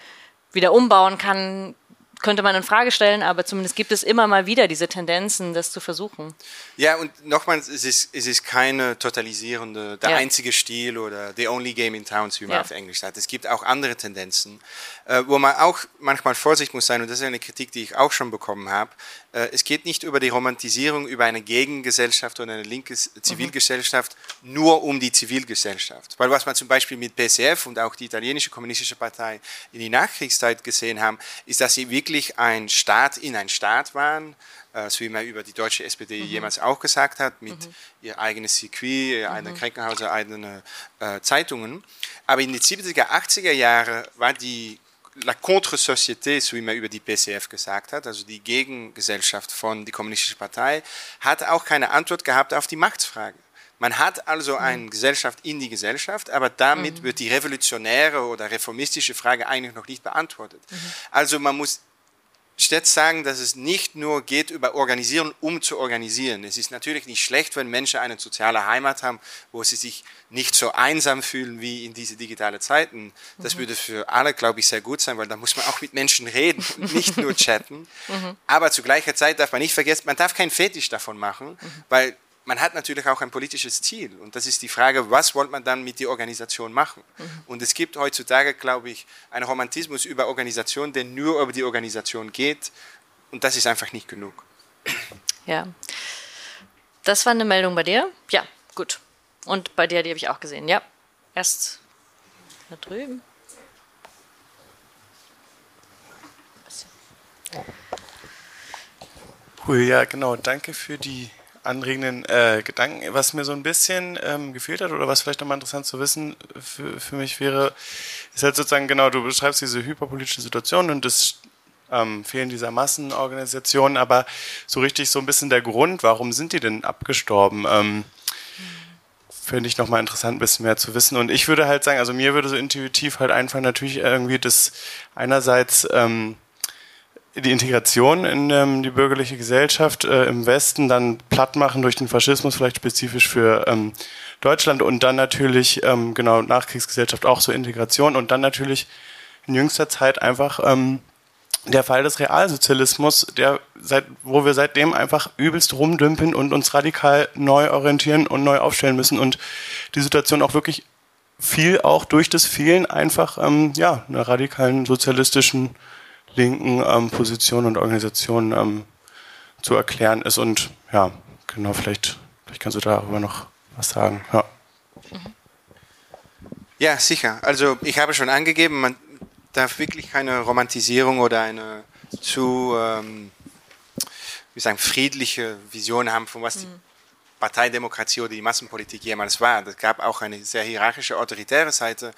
wieder umbauen kann, könnte man in Frage stellen, aber zumindest gibt es immer mal wieder diese Tendenzen, das zu versuchen. Ja, und nochmals, es ist, es ist keine totalisierende, der ja. einzige Stil oder the only game in town, wie man ja. auf Englisch sagt. Es gibt auch andere Tendenzen, äh, wo man auch manchmal Vorsicht muss sein, und das ist eine Kritik, die ich auch schon bekommen habe. Äh, es geht nicht über die Romantisierung über eine Gegengesellschaft oder eine linke Zivilgesellschaft mhm. nur um die Zivilgesellschaft. Weil was man zum Beispiel mit PCF und auch die italienische kommunistische Partei in die Nachkriegszeit gesehen haben, ist, dass sie wirklich ein Staat in ein Staat waren, äh, so wie man über die deutsche SPD mhm. jemals auch gesagt hat, mit mhm. ihr eigenes Circuit, ihr eigenes mhm. Krankenhaus, eigene äh, Zeitungen. Aber in den 70er, 80er Jahren war die La Contre-Société, so wie man über die PCF gesagt hat, also die Gegengesellschaft von der Kommunistischen Partei, hat auch keine Antwort gehabt auf die Machtsfrage. Man hat also mhm. eine Gesellschaft in die Gesellschaft, aber damit mhm. wird die revolutionäre oder reformistische Frage eigentlich noch nicht beantwortet. Mhm. Also man muss stets sagen, dass es nicht nur geht über Organisieren, um zu organisieren. Es ist natürlich nicht schlecht, wenn Menschen eine soziale Heimat haben, wo sie sich nicht so einsam fühlen wie in diese digitalen Zeiten. Das mhm. würde für alle, glaube ich, sehr gut sein, weil da muss man auch mit Menschen reden und nicht nur chatten. Mhm. Aber zu gleicher Zeit darf man nicht vergessen, man darf keinen Fetisch davon machen, mhm. weil man hat natürlich auch ein politisches Ziel. Und das ist die Frage, was wollte man dann mit der Organisation machen? Mhm. Und es gibt heutzutage, glaube ich, einen Romantismus über Organisation, der nur über die Organisation geht. Und das ist einfach nicht genug. Ja. Das war eine Meldung bei dir? Ja, gut. Und bei dir, die habe ich auch gesehen. Ja. Erst da drüben. Cool, ja, genau. Danke für die anregenden äh, Gedanken. Was mir so ein bisschen ähm, gefehlt hat oder was vielleicht nochmal interessant zu wissen für, für mich wäre, ist halt sozusagen, genau, du beschreibst diese hyperpolitische Situation und das ähm, Fehlen dieser Massenorganisationen, aber so richtig so ein bisschen der Grund, warum sind die denn abgestorben? Ähm, Finde ich nochmal interessant, ein bisschen mehr zu wissen. Und ich würde halt sagen, also mir würde so intuitiv halt einfallen, natürlich irgendwie das einerseits ähm, die Integration in ähm, die bürgerliche Gesellschaft äh, im Westen dann platt machen durch den Faschismus, vielleicht spezifisch für ähm, Deutschland und dann natürlich, ähm, genau, Nachkriegsgesellschaft auch so Integration und dann natürlich in jüngster Zeit einfach ähm, der Fall des Realsozialismus, der seit, wo wir seitdem einfach übelst rumdümpeln und uns radikal neu orientieren und neu aufstellen müssen und die Situation auch wirklich viel auch durch das Fehlen einfach ähm, ja einer radikalen sozialistischen linken ähm, Position und Organisation ähm, zu erklären ist. Und ja, genau, vielleicht, vielleicht kannst du darüber noch was sagen. Ja. ja, sicher. Also ich habe schon angegeben, man darf wirklich keine Romantisierung oder eine zu ähm, wie sagen, friedliche Vision haben, von was die mhm. Parteidemokratie oder die Massenpolitik jemals war. Es gab auch eine sehr hierarchische, autoritäre Seite,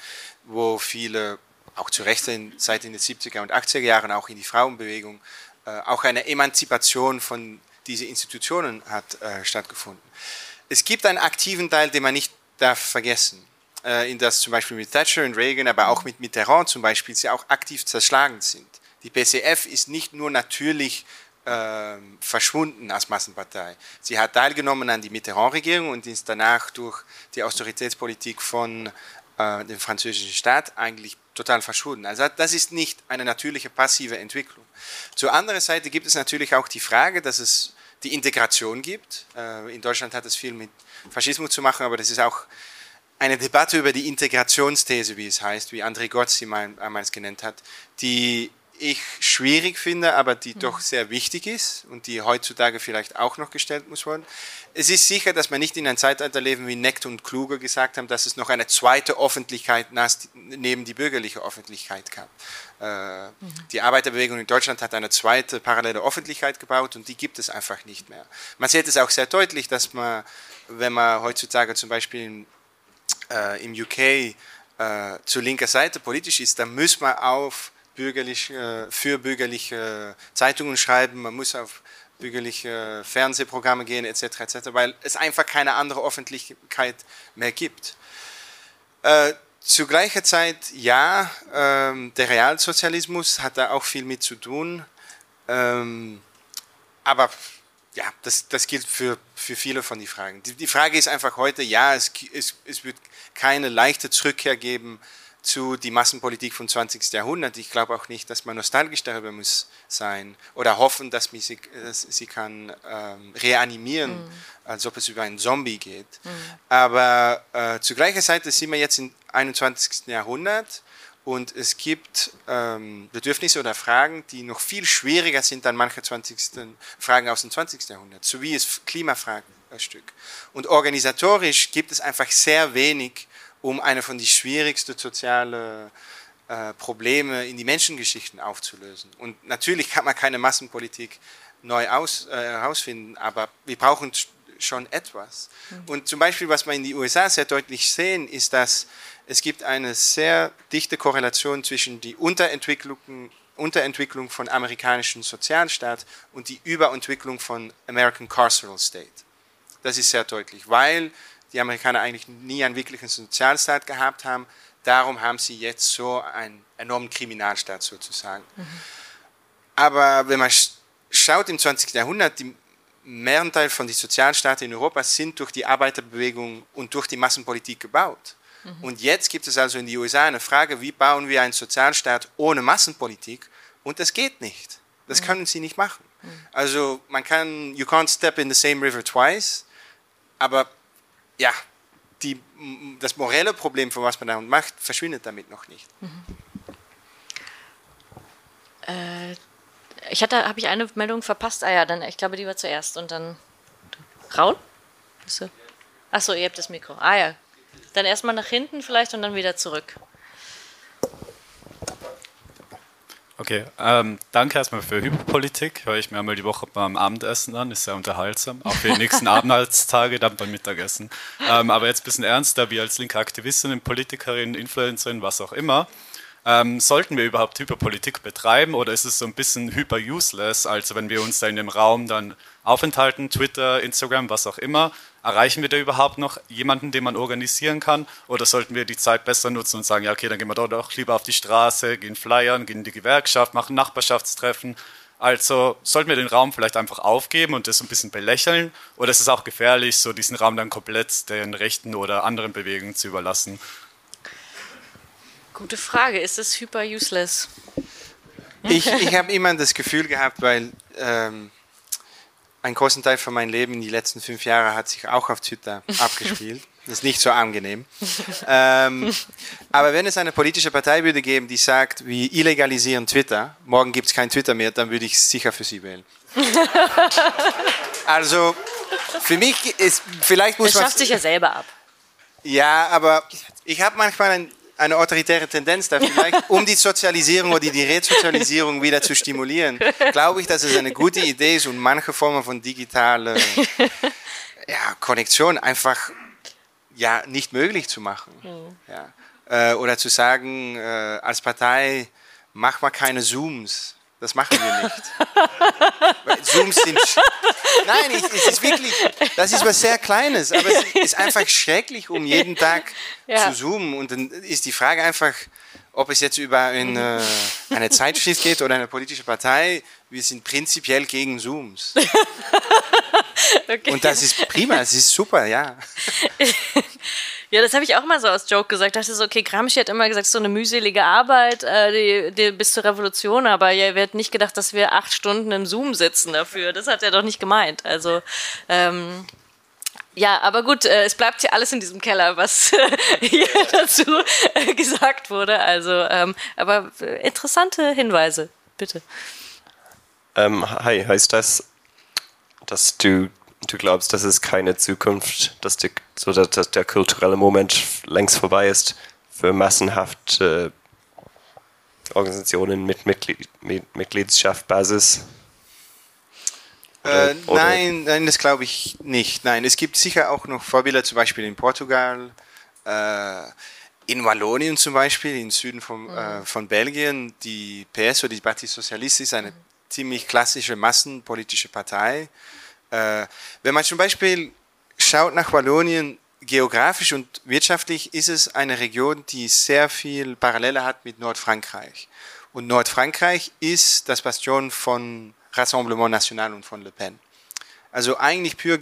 wo viele auch zu Recht seit in den 70er und 80er Jahren auch in die Frauenbewegung, äh, auch eine Emanzipation von diesen Institutionen hat äh, stattgefunden. Es gibt einen aktiven Teil, den man nicht darf vergessen, äh, in das zum Beispiel mit Thatcher und Reagan, aber auch mit Mitterrand zum Beispiel, sie auch aktiv zerschlagen sind. Die PCF ist nicht nur natürlich äh, verschwunden als Massenpartei. Sie hat teilgenommen an die Mitterrand-Regierung und ist danach durch die Austeritätspolitik von äh, dem französischen Staat eigentlich total verschwunden. Also das ist nicht eine natürliche passive Entwicklung. Zur anderen Seite gibt es natürlich auch die Frage, dass es die Integration gibt. Äh, in Deutschland hat es viel mit Faschismus zu machen, aber das ist auch eine Debatte über die Integrationsthese, wie es heißt, wie André Gott sie mal, einmal genannt hat, die ich schwierig finde, aber die mhm. doch sehr wichtig ist und die heutzutage vielleicht auch noch gestellt muss werden. Es ist sicher, dass wir nicht in ein Zeitalter leben, wie Nect und Kluge gesagt haben, dass es noch eine zweite Öffentlichkeit neben die bürgerliche Öffentlichkeit gab. Äh, mhm. Die Arbeiterbewegung in Deutschland hat eine zweite parallele Öffentlichkeit gebaut und die gibt es einfach nicht mehr. Man sieht es auch sehr deutlich, dass man, wenn man heutzutage zum Beispiel äh, im UK äh, zur linker Seite politisch ist, dann muss man auf bürgerlich, äh, für bürgerliche Zeitungen schreiben, man muss auf bürgerliche Fernsehprogramme gehen, etc., etc., weil es einfach keine andere Öffentlichkeit mehr gibt. Äh, zu gleicher Zeit, ja, ähm, der Realsozialismus hat da auch viel mit zu tun, ähm, aber ja, das, das gilt für, für viele von den Fragen. Die, die Frage ist einfach heute, ja, es, es, es wird keine leichte Rückkehr geben zu die Massenpolitik vom 20. Jahrhundert. Ich glaube auch nicht, dass man nostalgisch darüber muss sein oder hoffen, dass man sie, dass sie kann ähm, reanimieren, mhm. als ob es über einen Zombie geht. Mhm. Aber äh, zu gleicher Zeit sind wir jetzt im 21. Jahrhundert und es gibt ähm, Bedürfnisse oder Fragen, die noch viel schwieriger sind als manche 20. Fragen aus dem 20. Jahrhundert, so wie es Klimafragen ein Stück. Und organisatorisch gibt es einfach sehr wenig um eine von den schwierigsten sozialen äh, Probleme in die Menschengeschichten aufzulösen. Und natürlich kann man keine Massenpolitik neu aus, äh, herausfinden, aber wir brauchen schon etwas. Mhm. Und zum Beispiel, was wir in den USA sehr deutlich sehen, ist, dass es gibt eine sehr dichte Korrelation zwischen die Unterentwicklung, Unterentwicklung von amerikanischen Sozialstaat und die Überentwicklung von American Carceral State. Das ist sehr deutlich, weil die Amerikaner eigentlich nie einen wirklichen Sozialstaat gehabt haben. Darum haben sie jetzt so einen enormen Kriminalstaat sozusagen. Mhm. Aber wenn man schaut im 20. Jahrhundert, die Mehrteil von den Sozialstaaten in Europa sind durch die Arbeiterbewegung und durch die Massenpolitik gebaut. Mhm. Und jetzt gibt es also in den USA eine Frage, wie bauen wir einen Sozialstaat ohne Massenpolitik? Und das geht nicht. Das mhm. können sie nicht machen. Mhm. Also man kann, you can't step in the same river twice, aber ja, die, das morelle Problem, von was man da macht, verschwindet damit noch nicht. Mhm. Äh, ich hatte, habe ich eine Meldung verpasst? Ah ja, dann, ich glaube, die war zuerst und dann Raul? Achso, ihr habt das Mikro. Ah ja. Dann erstmal nach hinten vielleicht und dann wieder zurück. Okay, ähm, danke erstmal für Hyperpolitik. Höre ich mir einmal die Woche beim Abendessen an, ist sehr unterhaltsam. Auch für die nächsten Abendhaltstage dann beim Mittagessen. Ähm, aber jetzt ein bisschen ernster, wir als linke Aktivistin, Politikerin, Influencerin, was auch immer. Ähm, sollten wir überhaupt Hyperpolitik betreiben oder ist es so ein bisschen hyper-useless? Also wenn wir uns da in dem Raum dann aufenthalten, Twitter, Instagram, was auch immer, erreichen wir da überhaupt noch jemanden, den man organisieren kann? Oder sollten wir die Zeit besser nutzen und sagen, ja okay, dann gehen wir dort auch lieber auf die Straße, gehen flyern, gehen in die Gewerkschaft, machen Nachbarschaftstreffen? Also sollten wir den Raum vielleicht einfach aufgeben und das ein bisschen belächeln? Oder ist es auch gefährlich, so diesen Raum dann komplett den Rechten oder anderen Bewegungen zu überlassen? Gute Frage. Ist es hyper useless? Ich, ich habe immer das Gefühl gehabt, weil ähm, ein großen Teil von meinem Leben in die letzten fünf Jahre hat sich auch auf Twitter abgespielt. Das ist nicht so angenehm. ähm, aber wenn es eine politische Partei würde geben, die sagt, wir illegalisieren Twitter, morgen gibt es kein Twitter mehr, dann würde ich sicher für sie wählen. also für mich ist vielleicht muss man. Es schafft sich ja selber ab. Ja, aber ich habe manchmal ein eine autoritäre Tendenz da vielleicht, um die Sozialisierung oder die Resozialisierung wieder zu stimulieren, glaube ich, dass es eine gute Idee ist und manche Formen von digitaler ja, Konnektion einfach ja, nicht möglich zu machen. Mhm. Ja. Äh, oder zu sagen, äh, als Partei, mach mal keine Zooms. Das machen wir nicht. Zooms sind. Nein, es, es ist wirklich. Das ist was sehr Kleines, aber es ist einfach schrecklich, um jeden Tag Ja. zu zoomen. Und dann ist die Frage einfach, ob es jetzt über eine, eine Zeitschrift geht oder eine politische Partei. Wir sind prinzipiell gegen Zooms. Okay. Und das ist prima, es ist super, ja. Ja, das habe ich auch mal so als Joke gesagt. Ich dachte so, okay, Gramsci hat immer gesagt, so eine mühselige Arbeit äh, die, die, bis zur Revolution, aber ja, er hat nicht gedacht, dass wir acht Stunden im Zoom sitzen dafür. Das hat er doch nicht gemeint. Also, ähm, ja, aber gut, äh, es bleibt hier alles in diesem Keller, was äh, hier dazu äh, gesagt wurde. Also, ähm, aber äh, interessante Hinweise, bitte. Ähm, hi, heißt das, dass du, du glaubst, dass es keine Zukunft, dass, die, so dass, dass der kulturelle Moment längst vorbei ist für massenhafte Organisationen mit, Mitglied, mit Mitgliedschaft, Basis? Äh, nein, nein, das glaube ich nicht. Nein, es gibt sicher auch noch Vorbilder, zum Beispiel in Portugal, äh, in Wallonien zum Beispiel, im Süden von, äh, von Belgien. Die PS oder die Parti Socialiste ist eine ziemlich klassische massenpolitische Partei. Äh, wenn man zum Beispiel schaut nach Wallonien, geografisch und wirtschaftlich ist es eine Region, die sehr viel Parallele hat mit Nordfrankreich. Und Nordfrankreich ist das Bastion von Rassemblement National und von Le Pen. Also eigentlich pur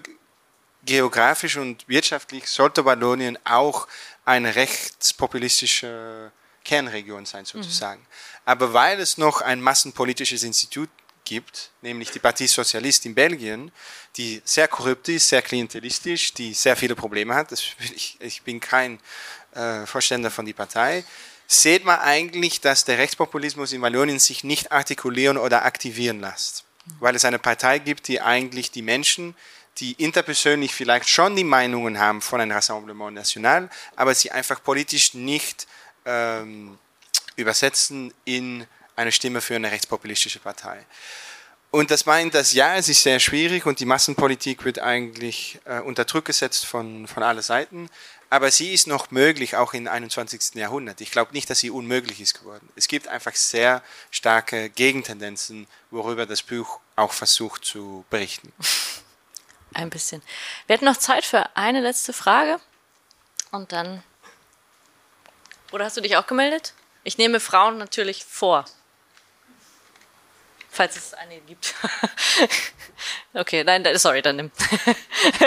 geografisch und wirtschaftlich sollte Wallonien auch eine rechtspopulistische Kernregion sein, sozusagen. Aber weil es noch ein massenpolitisches Institut gibt, nämlich die Partie Socialiste in Belgien, die sehr korrupt ist, sehr klientelistisch, die sehr viele Probleme hat, will ich, ich bin kein äh, Vorständer von der Partei, sieht man eigentlich, dass der Rechtspopulismus in Wallonien sich nicht artikulieren oder aktivieren lässt. Weil es eine Partei gibt, die eigentlich die Menschen, die interpersönlich vielleicht schon die Meinungen haben von einem Rassemblement National, aber sie einfach politisch nicht ähm, übersetzen in eine Stimme für eine rechtspopulistische Partei. Und das meint, dass ja, es ist sehr schwierig und die Massenpolitik wird eigentlich äh, unter Druck gesetzt von, von allen Seiten. Aber sie ist noch möglich, auch im 21. Jahrhundert. Ich glaube nicht, dass sie unmöglich ist geworden. Es gibt einfach sehr starke Gegentendenzen, worüber das Buch auch versucht zu berichten. Ein bisschen. Wir hätten noch Zeit für eine letzte Frage. Und dann. Oder hast du dich auch gemeldet? Ich nehme Frauen natürlich vor. Falls es eine gibt. okay, nein, sorry, dann nimm.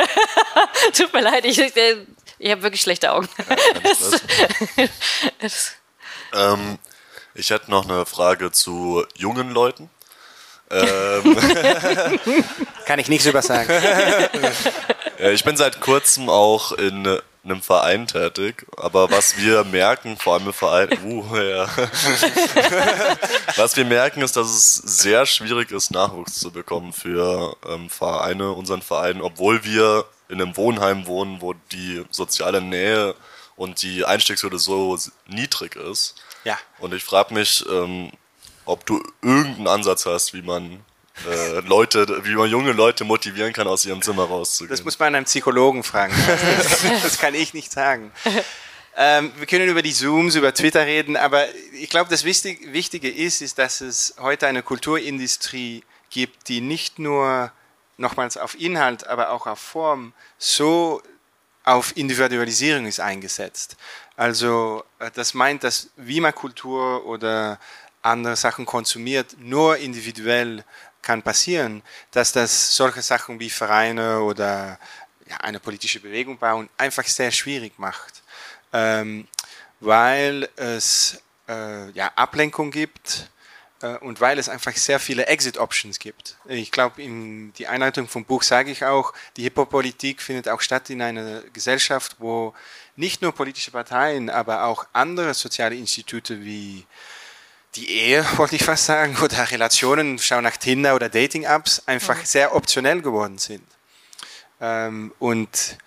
Tut mir leid, ich, ich habe wirklich schlechte Augen. Es- Ähm, ich hätte noch eine Frage zu jungen Leuten. Ähm, Kann ich nichts über sagen. Ich bin seit kurzem auch in einem Verein tätig, aber was wir merken, vor allem im Verein, uh, ja. was wir merken, ist, dass es sehr schwierig ist, Nachwuchs zu bekommen für ähm, Vereine, unseren Verein, obwohl wir in einem Wohnheim wohnen, wo die soziale Nähe und die Einstiegshürde so niedrig ist. Ja. Und ich frage mich, ähm, ob du irgendeinen Ansatz hast, wie man äh, Leute, wie man junge Leute motivieren kann, aus ihrem Zimmer rauszugehen. Das muss man einem Psychologen fragen. Das kann ich nicht sagen. Ähm, wir können über die Zooms, über Twitter reden, aber ich glaube, das Wichtig, Wichtige ist, ist, dass es heute eine Kulturindustrie gibt, die nicht nur nochmals auf Inhalt, aber auch auf Form so auf Individualisierung ist eingesetzt. Also äh, das meint, dass wie man Kultur oder andere Sachen konsumiert, nur individuell kann passieren, dass das solche Sachen wie Vereine oder ja, eine politische Bewegung bauen einfach sehr schwierig macht, ähm, weil es äh, ja, Ablenkung gibt äh, und weil es einfach sehr viele Exit-Options gibt. Ich glaube, in die Einleitung vom Buch sage ich auch, die Hip-Hop-Politik findet auch statt in einer Gesellschaft, wo nicht nur politische Parteien, aber auch andere soziale Institute wie die Ehe, wollte ich fast sagen, oder Relationen, schau nach Tinder oder Dating-Apps, einfach sehr optionell geworden sind. Ähm, und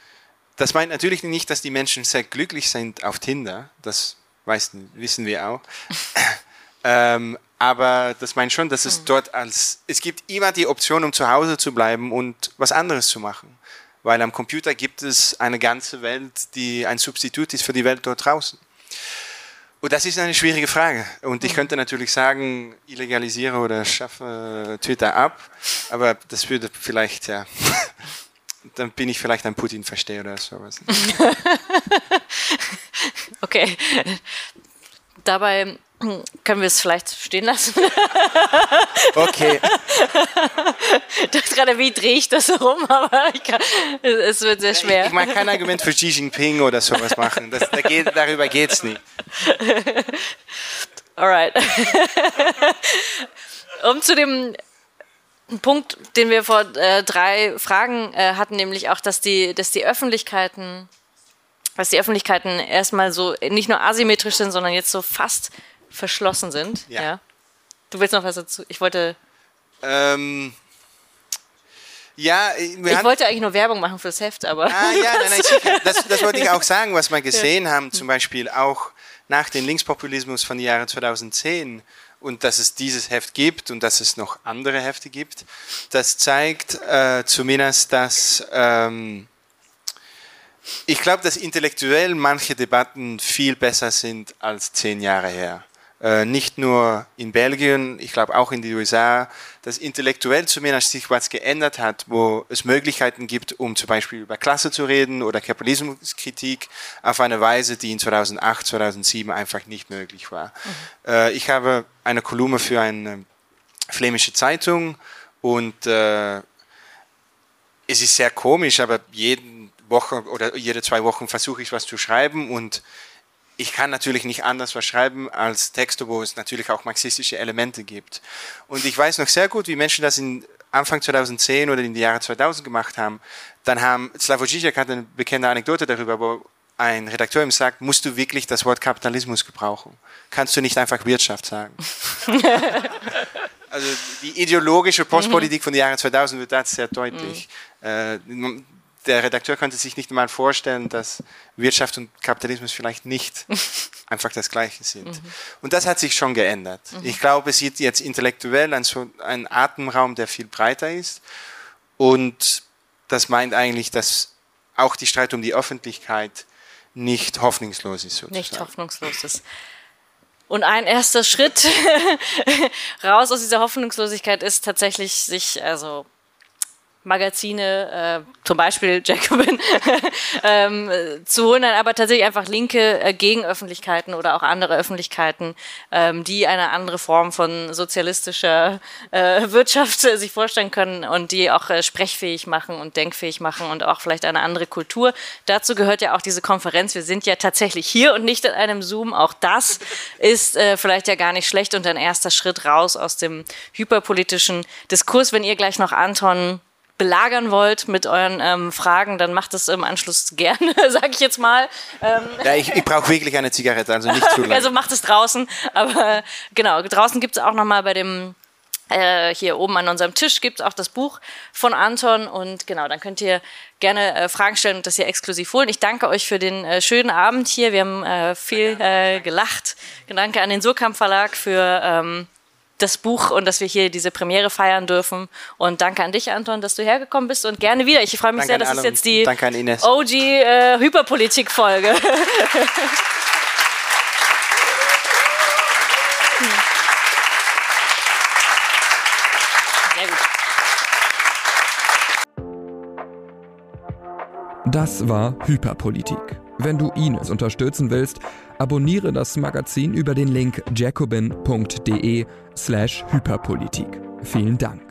das meint natürlich nicht, dass die Menschen sehr glücklich sind auf Tinder, das weiß, wissen wir auch. ähm, aber das meint schon, dass es dort als, es gibt immer die Option, um zu Hause zu bleiben und was anderes zu machen. Weil am Computer gibt es eine ganze Welt, die ein Substitut ist für die Welt dort draußen. Und das ist eine schwierige Frage. Und ich könnte natürlich sagen, illegalisiere oder schaffe Twitter ab, aber das würde vielleicht, ja, dann bin ich vielleicht ein Putin-Versteher oder sowas. okay. Dabei können wir es vielleicht stehen lassen? Okay. Ich dachte gerade, wie drehe ich das rum, aber kann, es wird sehr schwer. Ich mag kein Argument für Xi Jinping oder sowas machen. Das, da geht, darüber geht es nicht. Alright. Um zu dem Punkt, den wir vor äh, drei Fragen äh, hatten, nämlich auch, dass die, dass die Öffentlichkeiten, dass die Öffentlichkeiten erstmal so nicht nur asymmetrisch sind, sondern jetzt so fast verschlossen sind. Ja. ja. Du willst noch was dazu? Ich wollte. Ähm, ja, wir Ich wollte eigentlich nur Werbung machen fürs Heft, aber. Ah, ja, nein, nein, sicher. Das, das wollte ich auch sagen, was wir gesehen haben, zum Beispiel auch nach dem Linkspopulismus von den Jahren 2010 und dass es dieses Heft gibt und dass es noch andere Hefte gibt, das zeigt äh, zumindest, dass ähm, ich glaube, dass intellektuell manche Debatten viel besser sind als zehn Jahre her. Äh, nicht nur in Belgien, ich glaube auch in den USA, dass intellektuell zumindest sich was geändert hat, wo es Möglichkeiten gibt, um zum Beispiel über Klasse zu reden oder Kapitalismuskritik auf eine Weise, die in 2008, 2007 einfach nicht möglich war. Äh, ich habe eine Kolumne für eine flämische Zeitung und äh, es ist sehr komisch, aber jede Woche oder jede zwei Wochen versuche ich was zu schreiben und ich kann natürlich nicht anders was schreiben als Texte, wo es natürlich auch marxistische Elemente gibt. Und ich weiß noch sehr gut, wie Menschen das in Anfang 2010 oder in die Jahre 2000 gemacht haben. Dann haben Slavoj Žižek hat eine bekannte Anekdote darüber, wo ein Redakteur ihm sagt, musst du wirklich das Wort Kapitalismus gebrauchen? Kannst du nicht einfach Wirtschaft sagen? Also die ideologische Postpolitik von den Jahren 2000 wird das sehr deutlich. Äh, der Redakteur konnte sich nicht mal vorstellen, dass Wirtschaft und Kapitalismus vielleicht nicht einfach das Gleiche sind. Und das hat sich schon geändert. Ich glaube, es sieht jetzt intellektuell ein, so ein Atemraum, der viel breiter ist. Und das meint eigentlich, dass auch die Streit um die Öffentlichkeit nicht hoffnungslos ist. Sozusagen. nicht hoffnungslos ist. Und ein erster Schritt raus aus dieser Hoffnungslosigkeit ist tatsächlich, sich also Magazine, äh, zum Beispiel Jacobin, ähm, äh, zu holen, dann aber tatsächlich einfach linke äh, Gegenöffentlichkeiten oder auch andere Öffentlichkeiten, ähm, die eine andere Form von sozialistischer äh, Wirtschaft äh, sich vorstellen können und die auch äh, sprechfähig machen und denkfähig machen und auch vielleicht eine andere Kultur. Dazu gehört ja auch diese Konferenz. Wir sind ja tatsächlich hier und nicht in einem Zoom. Auch das ist äh, vielleicht ja gar nicht schlecht und ein erster Schritt raus aus dem hyperpolitischen Diskurs. Wenn ihr gleich noch Anton belagern wollt mit euren ähm, Fragen, dann macht es im Anschluss gerne, sage ich jetzt mal. Ähm, Ja, ich, ich brauche wirklich eine Zigarette, also nicht zu lange. also macht es draußen. Aber genau, draußen gibt es auch nochmal bei dem, äh, hier oben an unserem Tisch gibt es auch das Buch von Anton. Und genau, dann könnt ihr gerne äh, Fragen stellen und das hier exklusiv holen. Ich danke euch für den äh, schönen Abend hier. Wir haben äh, viel äh, gelacht. Danke an den Surkamp Verlag für ähm, das Buch und dass wir hier diese Premiere feiern dürfen. Und danke an dich, Anton, dass du hergekommen bist und gerne wieder. Ich freue mich Danke sehr, an das ist alle jetzt die Danke an Ines. OG äh, Das war Hyperpolitik. Wenn du Ines unterstützen willst, abonniere das Magazin über den Link jacobin.de slash hyperpolitik. Vielen Dank.